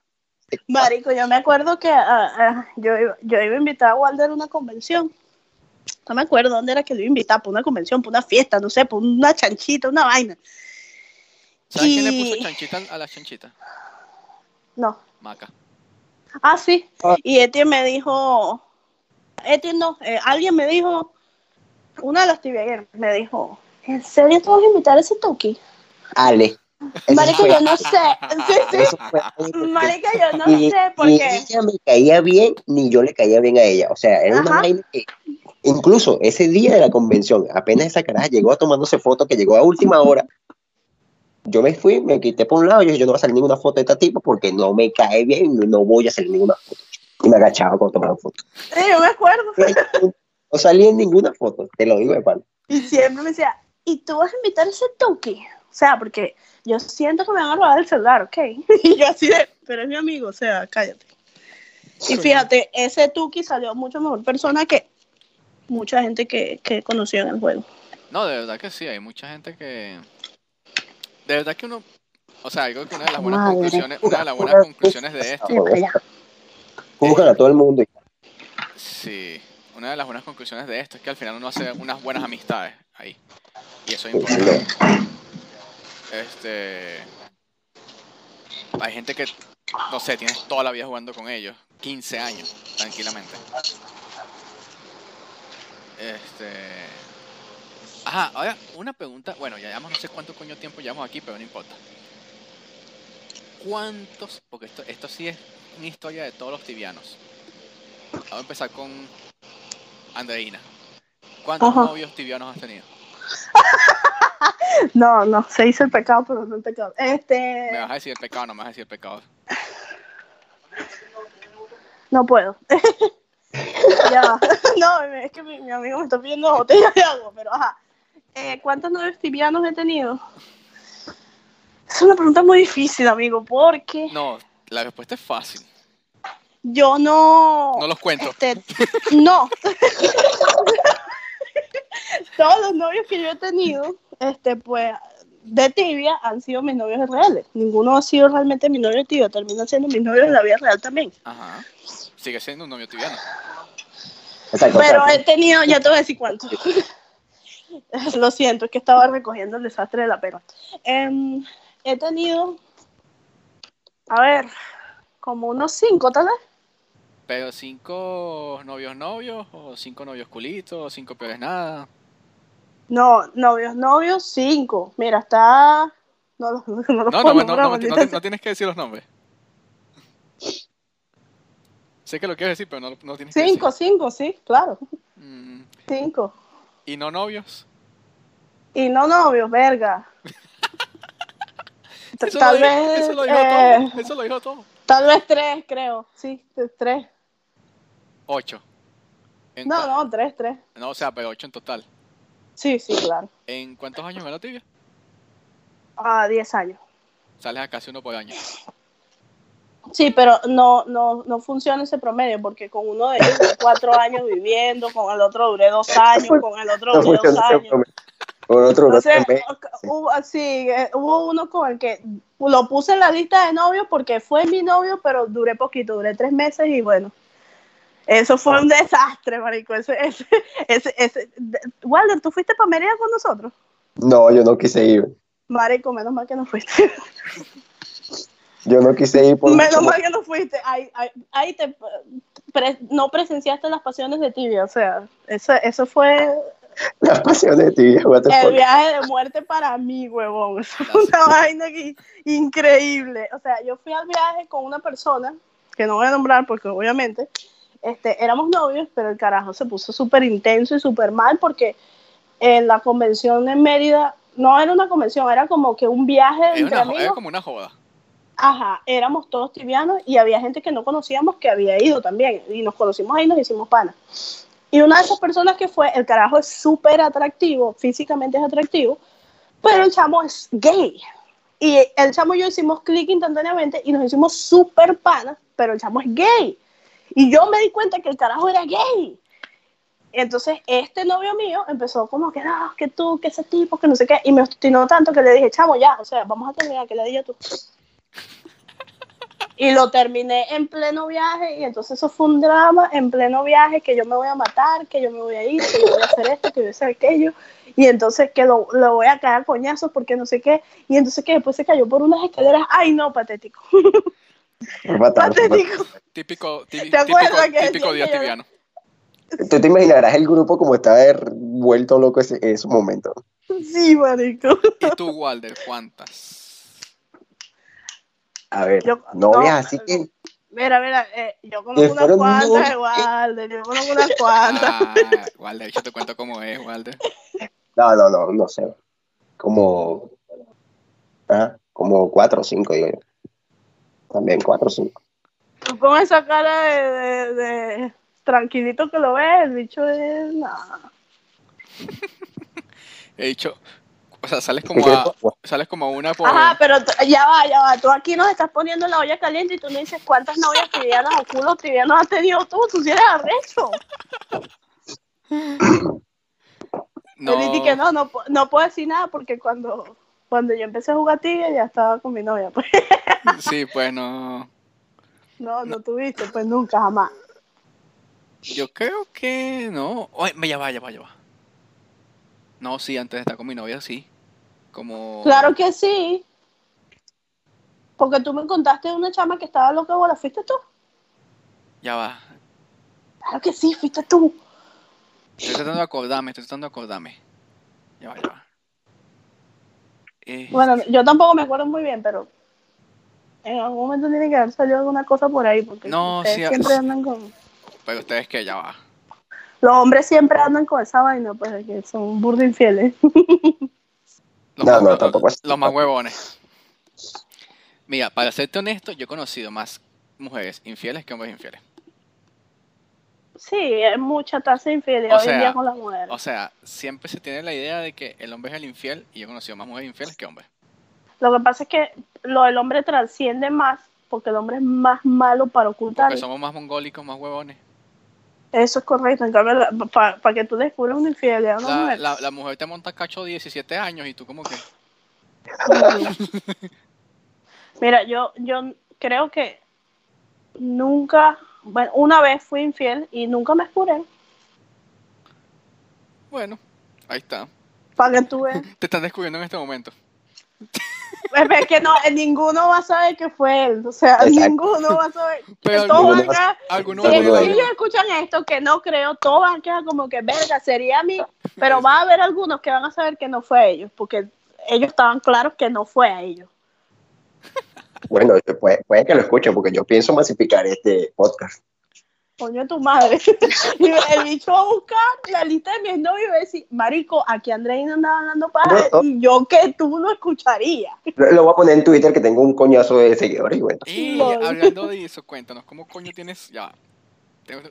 Marico, yo me acuerdo que ah, ah, yo, iba- yo iba a invitar a Walder a una convención. No me acuerdo dónde era que lo iba a invitar, para una convención, para una fiesta, no sé, para una chanchita, una vaina. ¿Sabes quién le puso chanchita a la chanchita? No. Maca. Ah, sí. Ah. Y Etienne me dijo, Etienne no, eh, alguien me dijo, una de las tibiagueras me dijo, ¿en serio te vas a invitar a ese toki? Ale. Marica, yo no sé. Sí, sí. Marica, yo no ni, sé por ni qué. ella me caía bien, ni yo le caía bien a ella. O sea, era una Ajá. vaina que. Incluso ese día de la convención, apenas esa caraja llegó tomándose foto, que llegó a última hora. Yo me fui, me quité por un lado, yo dije, yo no voy a salir ninguna foto de esta tipo porque no me cae bien, no, no voy a salir ninguna foto. Y me agachaba cuando tomaba fotos. Sí, yo me acuerdo. No salí en ninguna foto, te lo digo de pan. Y siempre me decía, ¿y tú vas a invitar a ese toki? sea, porque yo siento que me van a robar el celular, ¿ok? Y yo así de, pero es mi amigo, o sea, cállate. Y fíjate, ese Tuki salió mucho mejor persona que mucha gente que, que conoció en el juego. No, de verdad que sí, hay mucha gente que... De verdad que uno... O sea, creo que una de las buenas Madre. conclusiones, una de las buenas conclusiones de esto, a todo el mundo. sí, una de las buenas conclusiones de esto es que al final uno hace unas buenas amistades ahí. Y eso es importante. Este... Hay gente que, no sé, tienes toda la vida jugando con ellos, 15 años, tranquilamente. Este... Ajá, ahora una pregunta, bueno, ya llevamos no sé cuánto coño tiempo llevamos aquí, pero no importa. ¿Cuántos, porque esto, esto sí es una historia de todos los tibianos. Vamos a empezar con Andreina. ¿Cuántos Ajá. novios tibianos has tenido? No, no, se hizo el pecado, pero no el pecado. Me Este, vas a decir el pecado, no me vas a decir el pecado. no puedo. ya, no, es que mi, mi amigo me está pidiendo botellas de agua, pero ajá. Eh, ¿Cuántos novios tibianos he tenido? Es una pregunta muy difícil, amigo, porque No, la respuesta es fácil. yo no... No los cuento. Este, no. Todos los novios que yo he tenido, este, pues, de tibia han sido mis novios reales. Ninguno ha sido realmente mi novio tibia, terminan siendo mis novios en la vida real también. Ajá. Sigue siendo un novio tibiano. Exacto. Pero he tenido, ya te voy a decir cuánto. Lo siento, es que estaba recogiendo el desastre de la perra. Em, he tenido, a ver, como unos cinco tal vez. Pero cinco novios novios, o cinco novios culitos, o cinco peores nada. No, novios, novios, cinco. Mira, está... No, no, no, No, puedo no, no, no, nombrar, no, tienes que decir los nombres. Sé que lo quieres decir, pero no, no tienes que Cinco, cinco, sí, claro. decir. Mm, Cinco. ¿Y no novios? Y no novios, verga. Eso tal lo, vez, eso lo dijo eh, todo. Eso lo dijo todo. tal vez tres, creo. Sí, tres. Ocho. En No, no, tres, tres. no, o sea, pero ocho en total. Sí, sí, claro. ¿En cuántos años me la tibia? A diez años. Sales a casi uno por año. Sí, pero no, no, no funciona ese promedio porque con uno de ellos duré cuatro años viviendo, con el otro duré dos años, con el otro duré dos años. Con otro Entonces, hubo, sí, eh, hubo uno con el que lo puse en la lista de novios porque fue mi novio, pero duré poquito, duré tres meses y bueno. Eso fue un desastre, marico. Ese, ese, ese, ese- de- Walder, ¿tú fuiste para Mérida con nosotros? No, yo no quise ir. Marico, menos mal que no fuiste. Yo no quise ir por menos mal que no fuiste. Ahí, ahí, ahí te, pre- no presenciaste las pasiones de tibia. O sea, eso, eso fue las pasiones de ti, what the el viaje de muerte para mí, huevón. Fue una vaina aquí increíble. O sea, yo fui al viaje con una persona, que no voy a nombrar porque obviamente este, éramos novios, pero el carajo se puso súper intenso y súper mal porque en la convención en Mérida, no era una convención, era como que un viaje Es, entre una, amigos. como una joda. Ajá, éramos todos tibianos y había gente que no conocíamos que había ido también. Y nos conocimos ahí y nos hicimos panas. Y una de esas personas que fue, el carajo es súper atractivo, físicamente es atractivo, pero el chamo es gay. Y el chamo y yo hicimos clic instantáneamente y nos hicimos súper panas, pero el chamo es gay. Y yo me di cuenta que el carajo era gay. Entonces, este novio mío empezó como que, no, que tú, que ese tipo, que no sé qué. Y me obstinó tanto que le dije, chamo, ya, o sea, vamos a terminar, que le diga tú. Y lo terminé en pleno viaje y entonces eso fue un drama en pleno viaje, que yo me voy a matar, que yo me voy a ir, que yo voy a hacer esto, que yo voy a hacer aquello. Y entonces que lo, lo voy a caer a coñazos porque no sé qué. Y entonces que después se cayó por unas escaleras. Ay, no, patético. patético. Típico, tí- ¿Te acuerdas típico, que típico día tibiano. Tú te imaginarás el grupo como estaba de- vuelto loco ese, en ese momento. Sí, marico. ¿Y tú, Walder, cuántas? A ver, Yo- novias no, así que Mira, mira, eh, yo conozco unas cuantas novios. igual, yo conozco unas cuantas. Ah, Walder, yo te cuento cómo es, Walder. No, no, no, no sé. Como. Ah, como cuatro o cinco, digo yo. También cuatro o cinco. Tú con esa cara de, de- de tranquilito que lo ves, el bicho es nada. He dicho, O sea, sales como a, sales como a una por... Ajá, pero ya va, ya va. Tú aquí nos estás poniendo en la olla caliente y tú me dices cuántas novias tibianas o culos tibianos has tenido tú. Tú sí eres arrecho. No, Yo dije que no, no, no puedo decir nada porque cuando, cuando yo empecé a jugar tibia ya estaba con mi novia. Pues. sí, pues no. No, no tuviste, pues nunca, jamás. Yo creo que no. Oye, ya va, ya va, ya va. No, sí, antes de estar con mi novia, sí. Como... Claro que sí. Porque tú me contaste de una chama que estaba loca, bola, ¿fuiste tú? Ya va. Claro que sí, fuiste tú. Estoy tratando de acordarme, estoy tratando de acordarme. Ya va, ya va. Eh, Bueno, yo tampoco me acuerdo muy bien, pero en algún momento tiene que haber salido alguna cosa por ahí, porque No, ustedes sí, siempre sí. andan con... pero ustedes que ya va. Los hombres siempre andan con esa vaina, pues, de que son burda infieles. Los, No, más, no, tampoco así. los más huevones. Mira, para serte honesto, yo he conocido más mujeres infieles que hombres infieles. Sí, hay mucha tasa de infidelidad O hoy en día con las mujeres. O sea, siempre se tiene la idea de que el hombre es el infiel y yo he conocido más mujeres infieles que hombres. Lo que pasa es que lo del hombre trasciende más, porque el hombre es más malo para ocultar. Porque somos más mongólicos, más huevones. Eso es correcto. En cambio, para que tú descubras una infidelidad a una La, mujer. la, la mujer te monta cacho de 17 años y tú como que... Mira, yo, yo creo que nunca, bueno, una vez fui infiel y nunca me escuré. Bueno, ahí está. Para que tú veas. Te están descubriendo en este momento. Es es que no, ninguno va a saber que fue él. O sea, Exacto. ninguno va a saber. Pero todos alguno, van a quedar- alguno si, va a Alguno poder- va a- si ellos escuchan esto, que no creo, todos van a quedar como que, verga, sería a mí. Pero va a haber algunos que van a saber que no fue a ellos, porque ellos estaban claros que no fue a ellos. Bueno, puede, puede que lo escuchen porque yo pienso masificar este podcast. Coño, tu madre. Y el bicho va a buscar la lista de mis novios y va a decir, Marico, aquí Andreina andaba hablando para No. y yo que tú no escucharías. Lo, lo voy a poner en Twitter que tengo un coñazo de seguidores y bueno. Y hablando de eso, cuéntanos, ¿cómo coño tienes? Ya. Tengo,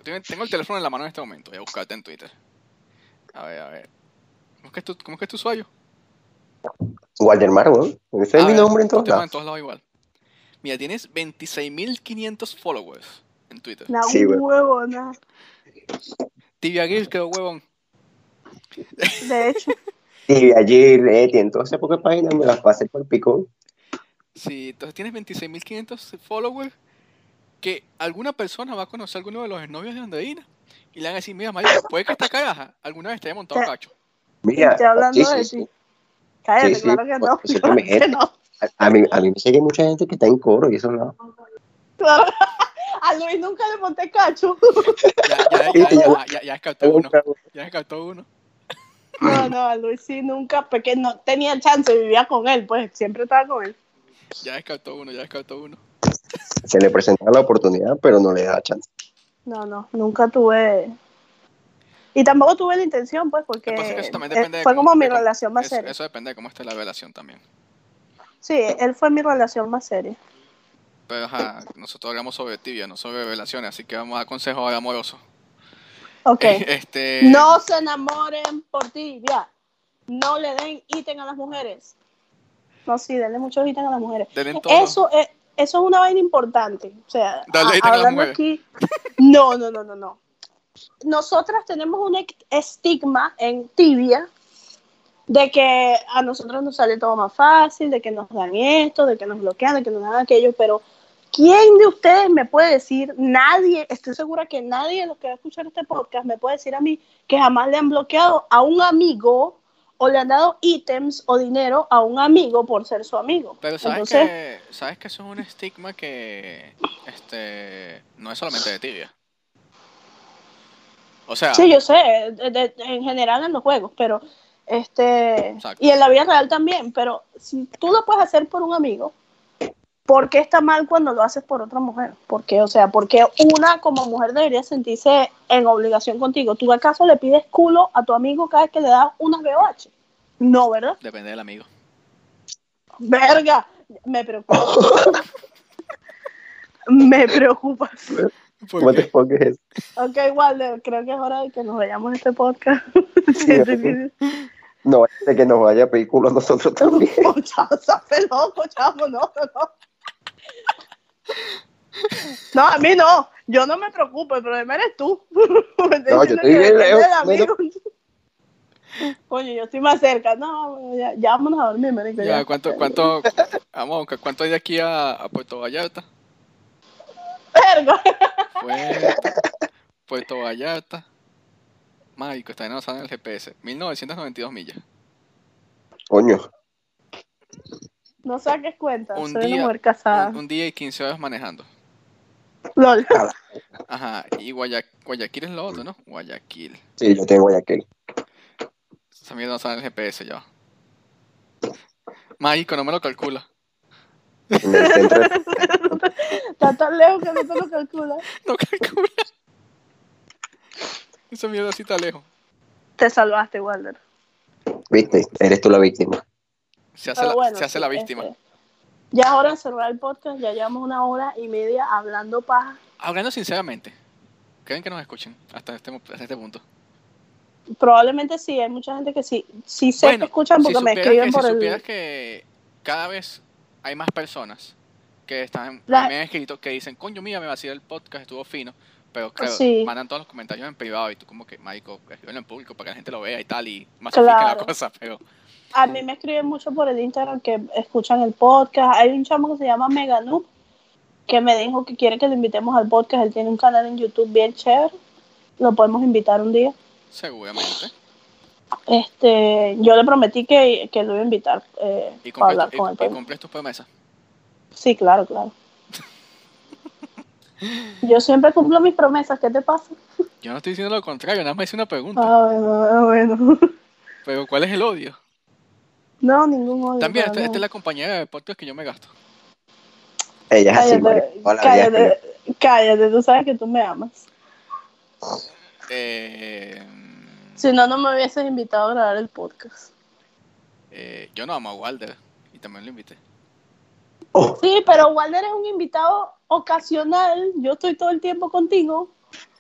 el teléfono en la mano en este momento. Voy a buscarte en Twitter. A ver, a ver. ¿Cómo es que es tu, cómo es, que es tu usuario? Waldemar, weón. Ese es mi nombre en todos lados. en todos lados igual. Mira, tienes 26.500 followers en Twitter. Sí, güey. huevona. Tibia Gil quedó huevón. De hecho, Y ayer, Eti, en todas esas pocas páginas me las pasé por el picón. Sí, entonces tienes 26.500 followers que alguna persona va a conocer a alguno de los novios de Andreina y le van a decir, mira, Mario, puede que esta caraja alguna vez te haya montado cacho. Mira, estoy hablando sí, de sí. ti. Cállate, Sí, sí, claro que no. pues, que no. A, a mí, a mí me sigue mucha gente que está en coro y eso no. Claro. A Luis nunca le monté cacho. Ya, ya, ya, ya- ya, ya, ya descartó uno. Ya descartó uno. No, no, a Luis sí nunca, porque no tenía chance, vivía con él, pues siempre estaba con él. Ya descartó uno, ya descartó uno. Se le presenta la oportunidad, pero no le da chance. No, no, nunca tuve. Y tampoco tuve la intención, pues, porque que pasa que eso también depende de fue cómo- como mi de relación más seria. eso depende de cómo esté la relación también. Sí, él fue mi relación más seria. Pero ajá, nosotros hablamos sobre tibia, no sobre relaciones, así que vamos a consejos amorosos. Ok. Este, No se enamoren por ti, ya. No le den ítem a las mujeres. No, sí, denle muchos ítem a las mujeres. denle todo. Eso es, eso es una vaina importante. O sea, Dale a- ítem a las hablando aquí. No, no, no, no, no. Nosotras tenemos un estigma en tibia de que a nosotros nos sale todo más fácil, de que nos dan esto, de que nos bloquean, de que nos dan aquello, pero ¿quién de ustedes me puede decir, nadie, estoy segura que nadie de los que va a escuchar este podcast me puede decir a mí que jamás le han bloqueado a un amigo o le han dado ítems o dinero a un amigo por ser su amigo? Pero sabes Entonces, que sabes que eso es un estigma que este no es solamente de tibia. O sea, Sí, yo sé, de- de- en general en los juegos, pero este Exacto. y en la vida real también, pero si tú lo puedes hacer por un amigo, ¿por qué está mal cuando lo haces por otra mujer? ¿Por qué? O sea, porque una como mujer debería sentirse en obligación contigo. ¿Tú acaso le pides culo a tu amigo cada vez que le das unas BOH? No, ¿verdad? depende del amigo. Verga, me preocupa. me preocupa. ¿Cómo te es eso? Ok, Walder, creo que es hora de que nos vayamos este podcast. Sí, Sí, sí, sí. No, de que nos vaya a pedir culo a nosotros también. Oh, chavo, sabe loco, chavo, no, no, no. No, a mí no. Yo no me preocupo, el problema eres tú. No, yo estoy bien lejos. Coño, yo estoy más cerca. No, ya, ya vámonos a dormir, marico. Ya, ya. ¿cuánto, cuánto, vamos cuánto hay de aquí a, a Puerto Vallarta? Verga. Puerto, Puerto Vallarta. Mágico, está en el GPS. 1992 millas. Coño, No saques cuenta. Un Soy día- una mujer casada. Un, un día y 15 horas manejando. Lol. Ajá, y Guaya- Guayaquil es lo otro, ¿no? Guayaquil. sí, yo tengo Guayaquil. Esa mierda no sale en el GPS ya. Mágico, no me lo calcula. Está tan lejos que no te lo calculas. No calcula. Esa mierda sí está lejos. Te salvaste, Walter. Viste, eres tú la víctima. Se hace, la, bueno, se hace la víctima. este, ya es hora de cerrar el podcast. Ya llevamos una hora y media hablando paja. Hablando sinceramente, ¿creen que nos escuchen hasta este, hasta este punto? Probablemente sí, hay mucha gente que sí. Sí sé Bueno, que escuchan porque si me escriben que, por si el. supieras que cada vez hay más personas que están La- me han escrito que dicen, coño, mira, me vaciló el podcast, estuvo fino. Pero claro, Sí. mandan todos los comentarios en privado y tú como que, marico, escríbelo en público para que la gente lo vea y tal y masifique Claro. la cosa, pero A mí me escriben mucho por el Instagram que escuchan el podcast. Hay un chamo que se llama Meganoob que me dijo que quiere que lo invitemos al podcast. Él tiene un canal en YouTube bien chévere. Lo podemos invitar un día. seguramente. Este, yo le prometí que, que lo iba a invitar eh, Y para hablar tu- con y- él. y tus promesas. Sí, claro, claro. Yo siempre cumplo mis promesas. ¿Qué te pasa? Yo no estoy diciendo lo contrario, nada más hice una pregunta. Ah, bueno, ah, bueno. Pero ¿cuál es el odio? No, ningún odio. También, esta, es la compañera de podcast que yo me gasto. Ella es así, Cállate, marico, toda la vida es cállate, cállate, tú sabes que tú me amas. Eh, Si no, no me hubieses invitado a grabar el podcast. eh, yo no amo a Walder y también lo invité. Oh, Sí, pero Walder es un invitado ocasional. Yo estoy todo el tiempo contigo.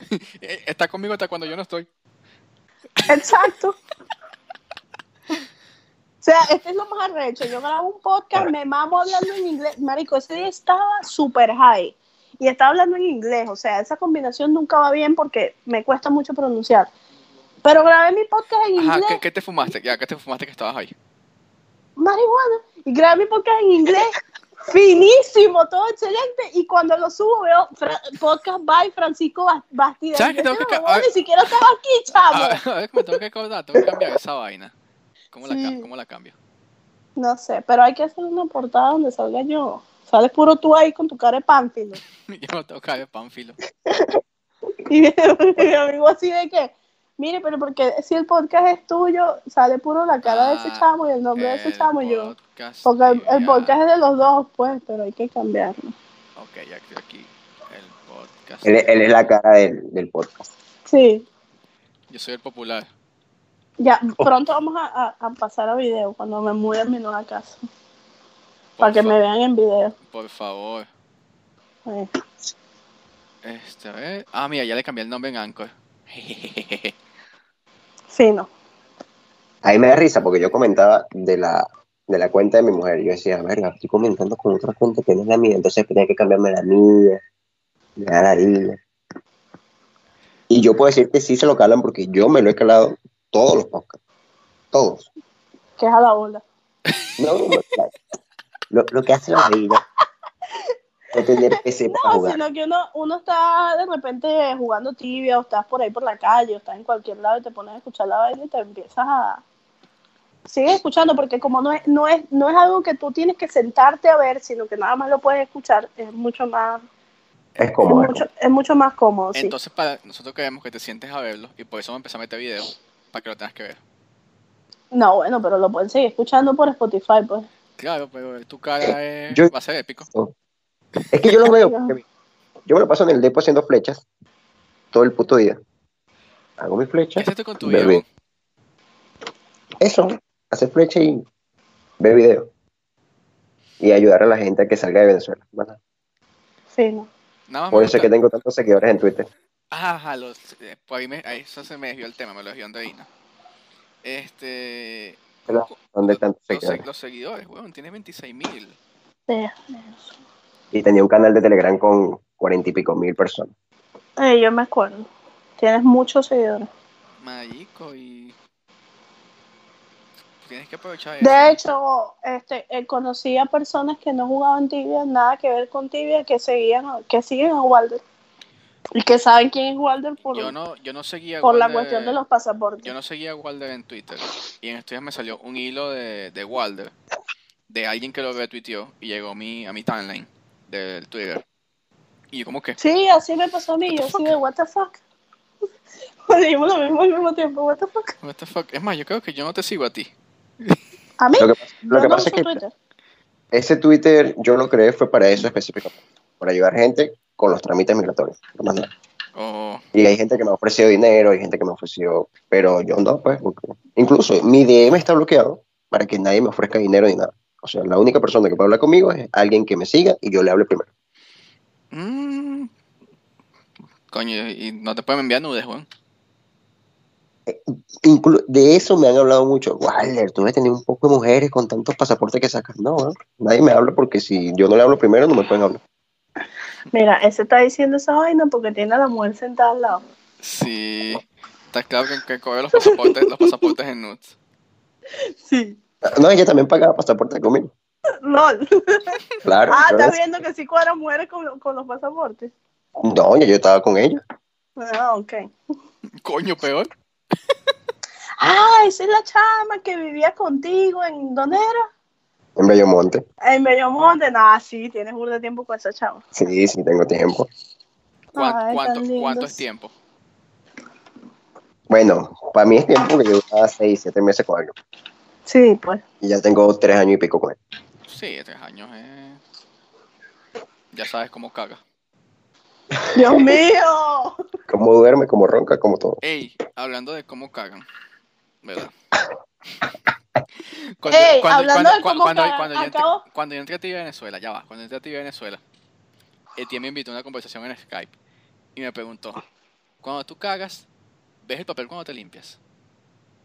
Eh, Está conmigo hasta cuando yo no estoy. Exacto. O sea, este es lo más arrecho. Yo grabo un podcast, me mamo hablando en inglés. Marico, ese día estaba súper high. Y estaba hablando en inglés. O sea, esa combinación nunca va bien porque me cuesta mucho pronunciar. Pero grabé mi podcast en Ajá, inglés. ¿qué, qué te fumaste? Ya, ¿qué te fumaste que estabas ahí? marihuana y grabé mi podcast en inglés finísimo, todo excelente y cuando lo subo veo Fra- podcast by Francisco Bas- Bastida ¿Sabes tengo que "Este ca- a huevón ver- ni siquiera estaba aquí, chamo A ver, me tengo que acordar, tengo que cambiar esa vaina. ¿Cómo, la, Sí. ¿Cómo la cambio? no sé, pero hay que hacer una portada donde salga yo sales puro tú ahí con tu cara de pánfilo Yo no tengo que ver pánfilo. y mi amigo así de que mire, pero porque si el podcast es tuyo sale puro la cara de ese Ah, chamo y el nombre de ese chamo y yo porque el, podcast es de los dos pues, pero hay que cambiarlo Ok, ya estoy aquí. El podcast. él, él es la cara del, del podcast. sí Yo soy el popular. Ya, pronto vamos a, a- a pasar a video cuando me mude a mi nueva casa. Por Para que me vean en video. Por favor. Eh, Este, a ver. Ah, mira, ya le cambié el nombre en Anchor. fino. Ahí me da risa porque yo comentaba de la, de la cuenta de mi mujer. Yo decía, verga, estoy comentando con otra cuenta que no es la mía, entonces tenía que cambiarme la mía. Me da la harina. Y yo puedo decir que sí se lo calan porque yo me lo he calado todos los podcasts. Todos. Que es a la bola. No, no, no, lo, lo que hace la vida es tener PC para No, jugar. sino que uno, uno está de repente jugando tibia o estás por ahí por la calle o estás en cualquier lado y te pones a escuchar la vaina y te empiezas a... Sigues escuchando porque como no es, no, es, no es algo que tú tienes que sentarte a ver, sino que nada más lo puedes escuchar, es mucho más, Es es como mucho, es mucho más cómodo. sí. Entonces, para nosotros queremos que te sientes a verlo y por eso vamos a empezar a meter videos para que lo tengas que ver. No, bueno, pero lo pueden seguir escuchando por Spotify, pues. Claro, pero tu cara es- Yo- va a ser épico. Es que yo lo veo. porque yo me lo paso en el depo haciendo flechas todo el puto día. Hago mis ¿Qué flechas. haces tú con tu Bebé. Eso, hacer flecha y ver video. Y ayudar a la gente a que salga de Venezuela. Nada más me por eso es que tengo tantos seguidores en Twitter. Ajá, los, eh, por ahí, me, ahí eso se me desvió el tema, me lo desvió Andreina. Este. ¿Dónde están Los, se- seguidores? los seguidores, weón, tiene 26 mil. Y tenía un canal de Telegram con cuarenta y pico mil personas. Eh, yo me acuerdo. Tienes muchos seguidores. Marico, y. Tienes que aprovechar eso. De hecho, este, eh, conocí a personas que no jugaban tibia, nada que ver con tibia, que seguían, que siguen a Walder. Y que saben quién es Walder por, Yo no, yo no seguía por la cuestión de los pasaportes. Yo no seguía a Walder en Twitter. Y en estos días me salió un hilo de, de Walder. De alguien que lo retuiteó. Y llegó a mi, a mi timeline del Twitter. Y yo como que. Sí, así me pasó a mí. What the Yo así de, what the fuck. Dijimos lo mismo al mismo tiempo, what the fuck. What the fuck? Es más, yo creo que yo no te sigo a ti. A mí, Lo que, pasa- lo yo que no pasa es que Twitter. ese Twitter yo lo creé fue para eso específicamente, para ayudar gente con los trámites migratorios. no más nada. O. Y hay gente que me ha ofrecido dinero, hay gente que me ha ofrecido, pero yo no, pues, porque- incluso mi DM está bloqueado para que nadie me ofrezca dinero ni nada. O sea, la única persona que puede hablar conmigo es alguien que me siga y yo le hable primero. mm, coño, y no te pueden enviar nudes, weón. Inclu- de eso me han hablado mucho. Walter, tú debes tener un poco de mujeres con tantos pasaportes que sacas. No, ¿no? nadie me habla porque si yo no le hablo primero, no me pueden hablar. Mira, ese está diciendo esa vaina porque tiene a la mujer sentada al lado. Sí. Está claro que, que coge los pasaportes, los pasaportes en nudes. Sí. No, ella también pagaba pasaporte conmigo. LOL. Claro. Ah, claro. estás viendo que sí cuadran mujeres con, con los pasaportes. No, ya yo estaba con ella. Ah, ok. Coño, peor. Ah, esa es la chama que vivía contigo en ¿dónde era? En Bellomonte. En Bellomonte. Nah, sí, tienes un de tiempo con esa chama. Sí, sí, tengo tiempo. ¿Cuán- Ay, cuánto, tan lindos. ¿Cuánto es tiempo? Bueno, para mí es tiempo que yo estaba seis, siete meses con alguien. Sí, pues. Y ya tengo tres años y pico con él. Sí, tres años, eh. Ya sabes cómo caga. Dios mío. Cómo duerme, cómo ronca, como todo. Ey, hablando de cómo cagan, ¿verdad? Cuando, Ey, cuando- hablando cuando- de cuando- cómo cuando- cagan, cuando yo entré, acabo- cuando yo entré a TV Venezuela, ya va, cuando entré a TV Venezuela, Etienne me invitó a una conversación en Skype y me preguntó, cuando tú cagas, ¿ves el papel cuando te limpias?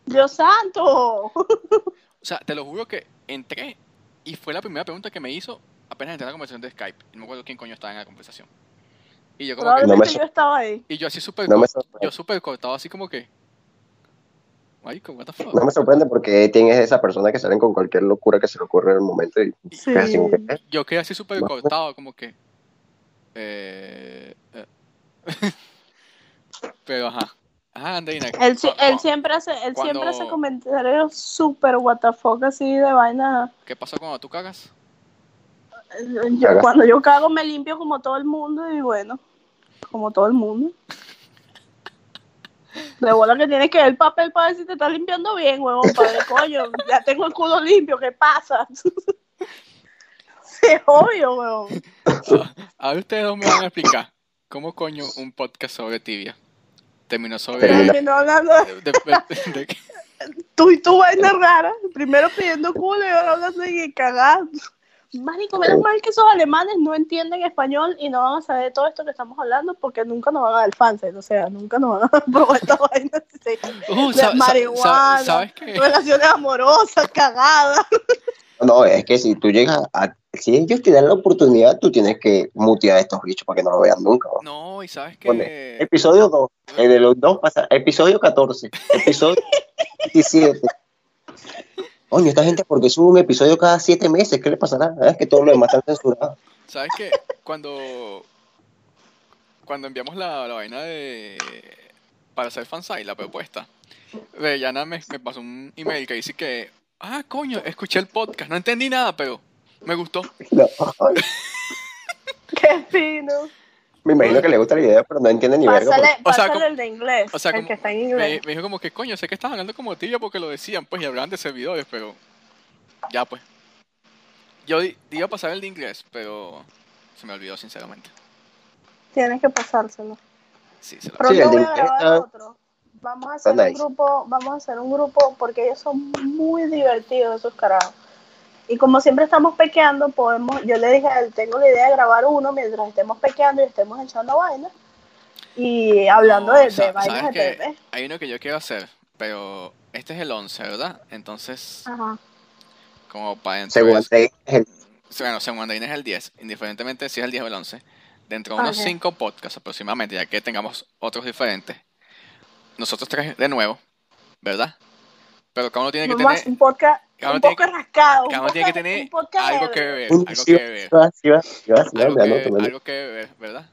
Dios santo. O sea, te lo juro que entré y fue la primera pregunta que me hizo apenas entré a la conversación de Skype. Y no me acuerdo quién coño estaba en la conversación. Y yo como que, Probablemente yo estaba ahí. y yo así súper No yo súper cortado, así como que, marico, what the fuck. No me sorprende porque tienes esa persona que salen con cualquier locura que se le ocurre en el momento y Sí. así ¿eh? Yo quedé así súper No. cortado, como que. Eh, eh. Pero ajá. Andreina. Él, siempre hace, él cuando- siempre hace comentarios súper what the fuck así de vaina. ¿Qué pasa cuando tú cagas? Yo, Cagas. cuando yo cago me limpio como todo el mundo y bueno, como todo el mundo. De bola que tienes que ver el papel para ver si te está limpiando bien, huevón, padre, coño. Ya tengo el culo limpio, ¿qué pasa? Es obvio, huevón. Ahora ustedes dos me van a explicar cómo coño un podcast sobre tibia terminó sobre. Terminó hablando de de- de- de- tú y tu vaina rara. Primero pidiendo culo y ahora hablando de cagar. Marico, menos mal que esos alemanes no entienden español y no van a saber de todo esto que estamos hablando porque nunca nos van a dar fans, o sea, nunca nos van a probar esta vaina sí. Uh, de sa- sa- marihuana, sa- ¿Sabes qué? relaciones amorosas, cagadas. No, es que si tú llegas a... Si ellos te dan la oportunidad, tú tienes que mutear a estos bichos para que no lo vean nunca. ¿no? No, y sabes que. Episodio 2, el de los dos pasa, episodio 14, episodio 17. Coño, esta gente porque sube un episodio cada siete meses, ¿qué le pasará? Ah, Es que todo lo demás está censurado. ¿Sabes qué? Cuando. Cuando enviamos la, la vaina de. Para hacer fansite, la propuesta. Rellana me, me pasó un email que dice que. Ah, coño, escuché el podcast. No entendí nada, pero me gustó. No, Qué fino. me imagino que le gusta la idea, pero no entiende ni verga. Pásale, O sea, como- el de inglés, O sea, el como- que está en me, inglés. me dijo como que, coño, sé que estás hablando como tibia porque lo decían, pues, y hablaban de servidores, pero. Ya, pues. Yo di- iba a pasar el de inglés, pero. Se me olvidó, sinceramente. Tienes que pasárselo. Sí, se lo Pronto Sí, el voy a inglés grabar otro. Vamos a hacer un grupo, vamos a hacer un grupo porque ellos son muy divertidos esos carajos. Y como siempre estamos pequeando, podemos, yo le dije a él, tengo la idea de grabar uno mientras estemos pequeando y estemos echando vainas. Y hablando No, de, de vainas de ¿sabes qué? TV. Hay uno que yo quiero hacer, pero este es el 11, ¿verdad? Entonces, Ajá. como para dentro Según de- el- Bueno, según es el 10, indiferentemente si es el 10 o el 11. Dentro de unos Ok. 5 podcasts aproximadamente, ya que tengamos otros diferentes. Nosotros tres de nuevo, ¿verdad? Pero cada uno tiene que Vamos tener un podcast, uno un tiene podcast rascado. uno tiene que tener algo que beber, algo que beber, sí va, sí va, sí va, sí va, algo que, beber, ¿verdad?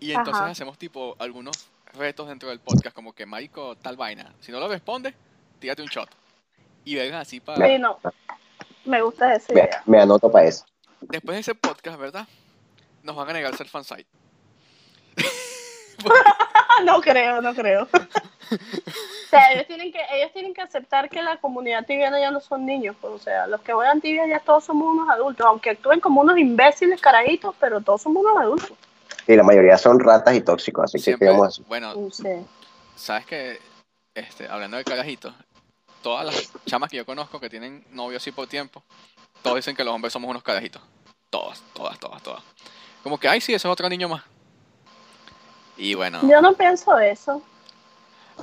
Y entonces Ajá. hacemos tipo algunos retos dentro del podcast, como que Marico, tal vaina. Si no lo responde, tírate un shot. Y vengan así para. Sí, no. Me gusta esa Me, idea. me anoto para eso. Después de ese podcast, ¿verdad? Nos van a negar ser fansite. Ah, no creo, no creo. o sea, ellos tienen que ellos tienen que aceptar que la comunidad tibiana ya no son niños, pues, o sea, los que juegan tibia ya todos somos unos adultos, aunque actúen como unos imbéciles carajitos, pero todos somos unos adultos. Y la mayoría son ratas y tóxicos, así que bueno, sabes que, este, hablando de carajitos, todas las chamas que yo conozco que tienen novio así por tiempo, todos dicen que los hombres somos unos carajitos. Todas, todas, todas, todas. Como que, ay, sí, ese es otro niño más. Y bueno, Yo no pienso eso.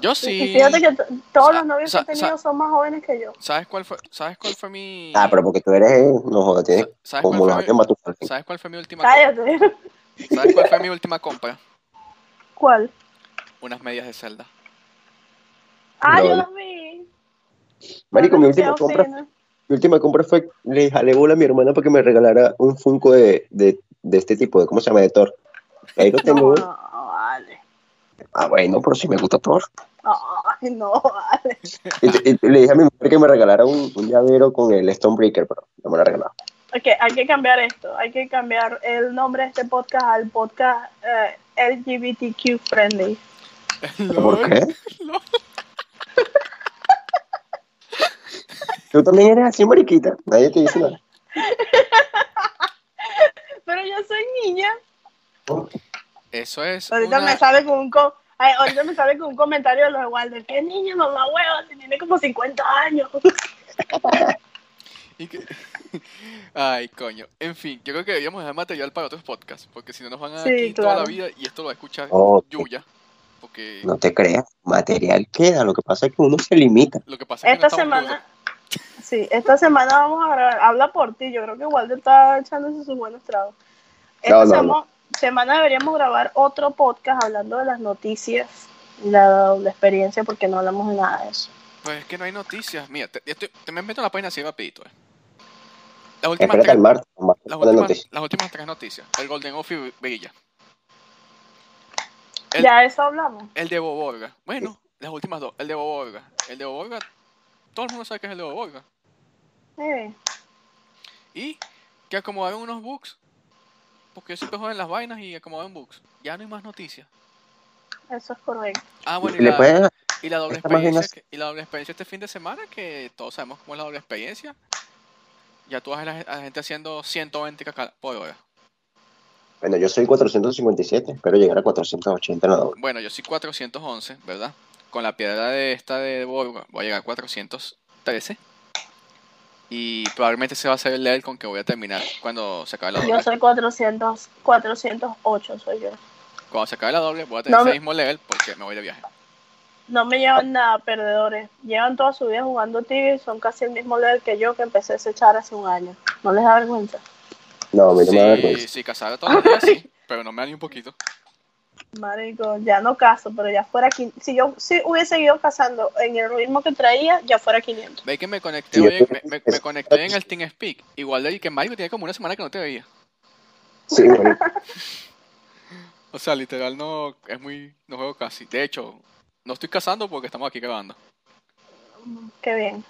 Yo Y sí. fíjate que todos los novios que he tenido son más jóvenes que yo. ¿Sabes cuál fue, ¿sabes cuál fue mi. Ah, pero porque tú eres, eh, no jodas, tienes ¿Sabes como cuál los fue años mi, Matusalén. ¿Sabes cuál fue mi última compra? Cállate. ¿Sabes cuál fue mi última compra? ¿Cuál? Unas medias de celda. Ah, yo No. los vi. Marico, mi última compra, mi última compra fue, le jalé bola a mi hermana para que me regalara un Funko de, de, de este tipo, de, ¿cómo se llama? De Thor. Ahí lo tengo. No. Ah, bueno, pero si me gusta Thor. Ay, no, vale. Y, y le dije a mi mujer que me regalara un, un llavero con el Stonebreaker, pero no me lo ha regalado. Ok, hay que cambiar esto. Hay que cambiar el nombre de este podcast al podcast eh, LGBTQ friendly. ¿Por qué? Tú también eres así, mariquita. Nadie te dice nada. Pero yo soy niña. Eso es. Ahorita una- me sale con un co- Ay, ahorita me sale con un comentario de los de Walder. ¿Qué niña, mamá hueva? Si tiene como 50 años. y Ay, coño. En fin, yo creo que deberíamos dejar material para otros podcasts, porque si no nos van a dar Sí, aquí toda la vida y esto lo va a escuchar Oh, Yuya. Porque no te creas. Material queda. Lo que pasa es que uno se limita. lo que pasa es que no Esta semana. Sí, esta semana vamos a grabar. Habla por ti. Yo creo que Walder está echándose sus buenos tragos. Esta No, semana deberíamos grabar otro podcast hablando de las noticias y la doble experiencia porque no hablamos de nada de eso. Pues es que no hay noticias. Mira, te, ya estoy- te me meto en la página así rapidito. Eh. Las últimas, tres, las, últimas, las últimas noticias. El Golden Office brilla. El- Ya eso hablamos. El de Boborga. Bueno, las últimas dos. El de Boborga. El de Boborga. Todo el mundo sabe que es el de Boborga. Eh, Y que acomodaron unos bugs. Porque yo siempre joden las vainas y acomodan bugs. Ya no hay más noticias. eso es correcto. Ah, bueno, y le la, y la doble experiencia. que- y la doble experiencia este fin de semana, que todos sabemos cómo es la doble experiencia. Ya tú ves a la, a la gente haciendo 120 caca por hora. Bueno, yo soy 457, espero llegar a 480 en la doble. Bueno, yo soy 411, ¿verdad? Con la piedra de esta de Borga voy a llegar a 413. Y probablemente se va a hacer el level con que voy a terminar cuando se acabe la Yo doble. soy 400, 408, soy yo. Cuando se acabe la doble voy a tener No ese me- mismo level porque me voy de viaje. No me llevan nada perdedores. Llevan toda su vida jugando tibia y son casi el mismo level que yo que empecé a echar hace un año. ¿No les da vergüenza? No, a mí no me da Sí, vergüenza. sí, todos los días sí, pero no me da ni un poquito. Marico, ya no caso, pero ya fuera... quin- Si yo si hubiese ido cazando en el ritmo que traía, ya fuera 500. Ve que me conecté es- me, me- es- me conecté en el TeamSpeak. Igual de ahí que Mario tenía como una semana que no te veía. Sí, marico. O sea, literal no es muy no juego casi. De hecho, no estoy cazando porque estamos aquí grabando. Qué bien.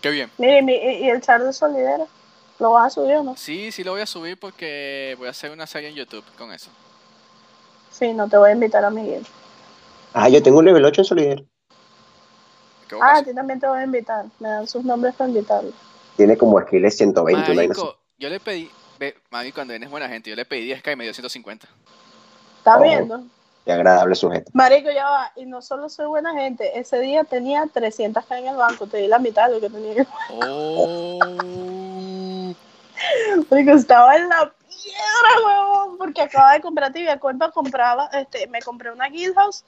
Qué bien. Mire, y, mi- y el char de solidera, ¿lo vas a subir o no? Sí, sí lo voy a subir porque voy a hacer una serie en YouTube con eso. Sí, no te voy a invitar a Miguel. Ah, yo tengo un level 8 en solidario. ¿Qué Ah, a ti también te voy a invitar. Me dan sus nombres para invitarlo. Tiene como skills 120, una vaina así. Marico, yo le pedí, ve, Marico, cuando vienes buena gente, yo le pedí 10k y me dio 150. ¿Estás Oh. viendo? Qué agradable sujeto. Marico, ya va. Y no solo soy buena gente. Ese día tenía 300 k en el banco. Te di la mitad de lo que tenía. Oh. Marico, estaba en la Porque acaba de comprar tibia. Cuenta compraba, este, me compré una Guild House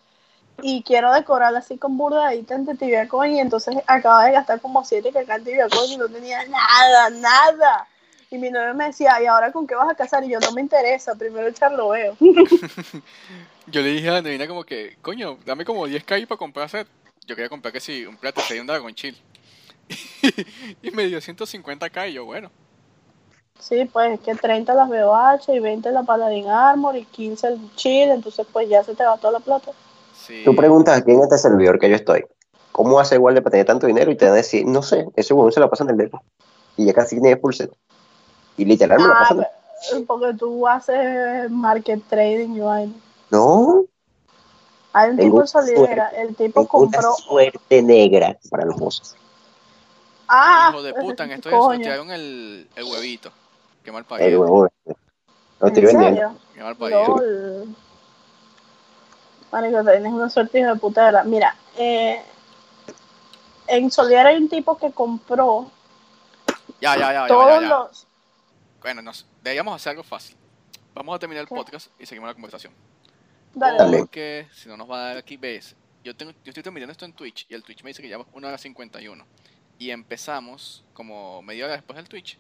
y quiero decorarla así con burdadita en tibia coin y entonces acaba de gastar como siete que en tibia coin y no tenía nada, nada. Y mi novio me decía, ¿y ahora con qué vas a casar? Y yo, no me interesa, primero echarlo veo. Yo le dije a Andreina como que, coño, dame como 10k para comprar set. Yo quería comprar que sí, un plato y un Dragon Chill. y me dio 150k y yo, bueno. Sí, pues es que 30 las BOH y 20 la Paladin Armor y 15 el Chill, entonces pues ya se te va toda la plata. Sí. Tú preguntas aquí en este servidor que yo estoy, ¿cómo hace igual de para tener tanto dinero? Y te van a decir, no sé, ese huevón se la pasa en el depo. Y ya casi tiene set. Y literal me la Ah, pasan. pero- porque tú haces market trading, Joan. No, Hay un Tengo tipo en Solidera, el tipo tengo una compró. suerte negra para los bosses. Ah, Hijo de puta, en esto coño. sortearon el, el huevito. Qué mal El parido. huevo este. Lo estoy ¿En vendiendo. serio? Qué mal. LOL. Marico, tienes una suerte hijo de puta, ¿verdad? Mira, eh, en Solidera hay un tipo que compró Ya, ya, ya, ya, todos ya, ya. los. Bueno, nos, deberíamos hacer algo fácil. Vamos a terminar el ¿Qué? podcast y seguimos la conversación. Dale, Dale. Porque si no nos va a dar aquí, ves. Yo, tengo, yo estoy terminando esto en Twitch y el Twitch me dice que llevamos 1 hora 51. Y empezamos como media hora después del Twitch.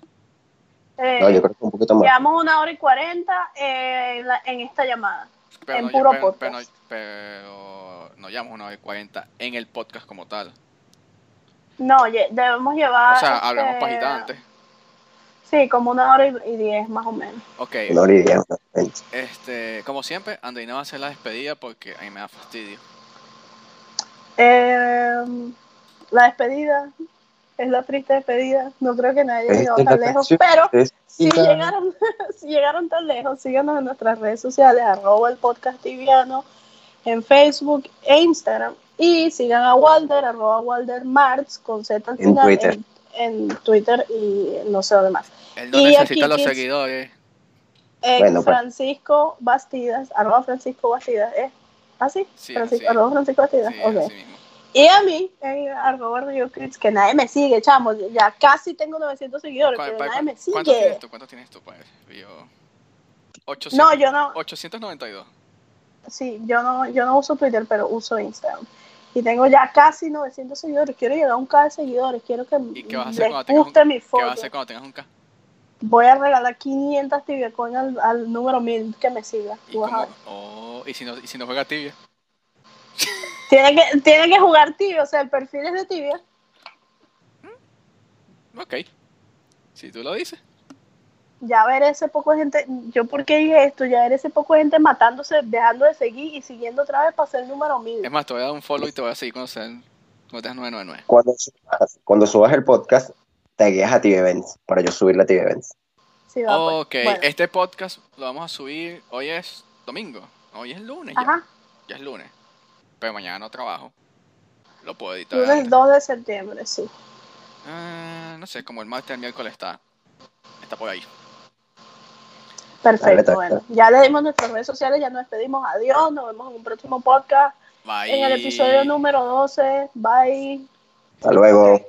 Eh, No, yo creo que un poquito más. Llevamos una hora y cuarenta eh, en, esta llamada. Pero En no, puro pero, podcast. pero no llevamos una hora y 40 en el podcast como tal. No, debemos llevar. O sea, hablamos este, pajita antes. Sí, como una hora y, diez más o menos. Ok, Una hora y diez, este, como siempre, Andreina va a hacer la despedida porque a mí me da fastidio. Eh, la despedida es la triste despedida. No creo que nadie haya llegado tan lejos, pero si llegaron, si llegaron tan lejos, síganos en nuestras redes sociales, arroba el podcast tibiano, en Facebook e Instagram. Y sigan a Walder, arroba Walder Marx, con Z al En final, Twitter. En, en Twitter y no sé dónde más. Él no Y necesita aquí, los kids, seguidores. En Bueno, pues. Francisco Bastidas, arroba Francisco Bastidas, ¿eh? ¿Así? Sí, Francisco, así. arroba Francisco Bastidas, Sí, ok. Y a mí, en arroba Rio Crits, que nadie me sigue, chamo. Ya casi tengo 900 seguidores, ¿Cuál- pero nadie me ¿Cuántos sigue. tienes tú? ¿Cuántos tienes tú, padre? Yo... 800, No, yo no, 892. sí, yo no, yo no uso Twitter, pero uso Instagram. Y tengo ya casi 900 seguidores. Quiero llegar a un K de seguidores. Quiero que ¿Y qué vas a hacer les tengas un guste mi ¿Qué foto. vas a hacer cuando tengas un K? Voy a regalar 500 tibiacoin al, al número 1000 que me siga. ¿Y, a cómo- oh, ¿y si no, y si no juega tibia? Tiene que, tiene que jugar tibia, o sea, el perfil es de tibia. Ok. Si tú lo dices. ya ver ese poco de gente, yo porque dije esto, ya ver ese poco de gente matándose, dejando de seguir y siguiendo otra vez para ser el número mil. Es más, te voy a dar un follow y te voy a seguir cuando sean cuando tengas 999. Cuando subas, cuando subas el podcast, tagueas a TV Events para yo subirle a TV Events. Sí, va, pues. Ok, Bueno, este podcast lo vamos a subir. Hoy es domingo. Hoy es lunes ya. Ajá, Ya es lunes. Pero mañana no trabajo. Lo puedo editar. lunes antes. 2 de septiembre, sí. Ah, no sé, como el martes, el miércoles está. Está por ahí. Perfecto, bueno. Ya le dimos nuestras redes sociales, ya nos despedimos. Adiós, nos vemos en un próximo podcast. Bye. En el episodio número 12. Bye. Hasta luego.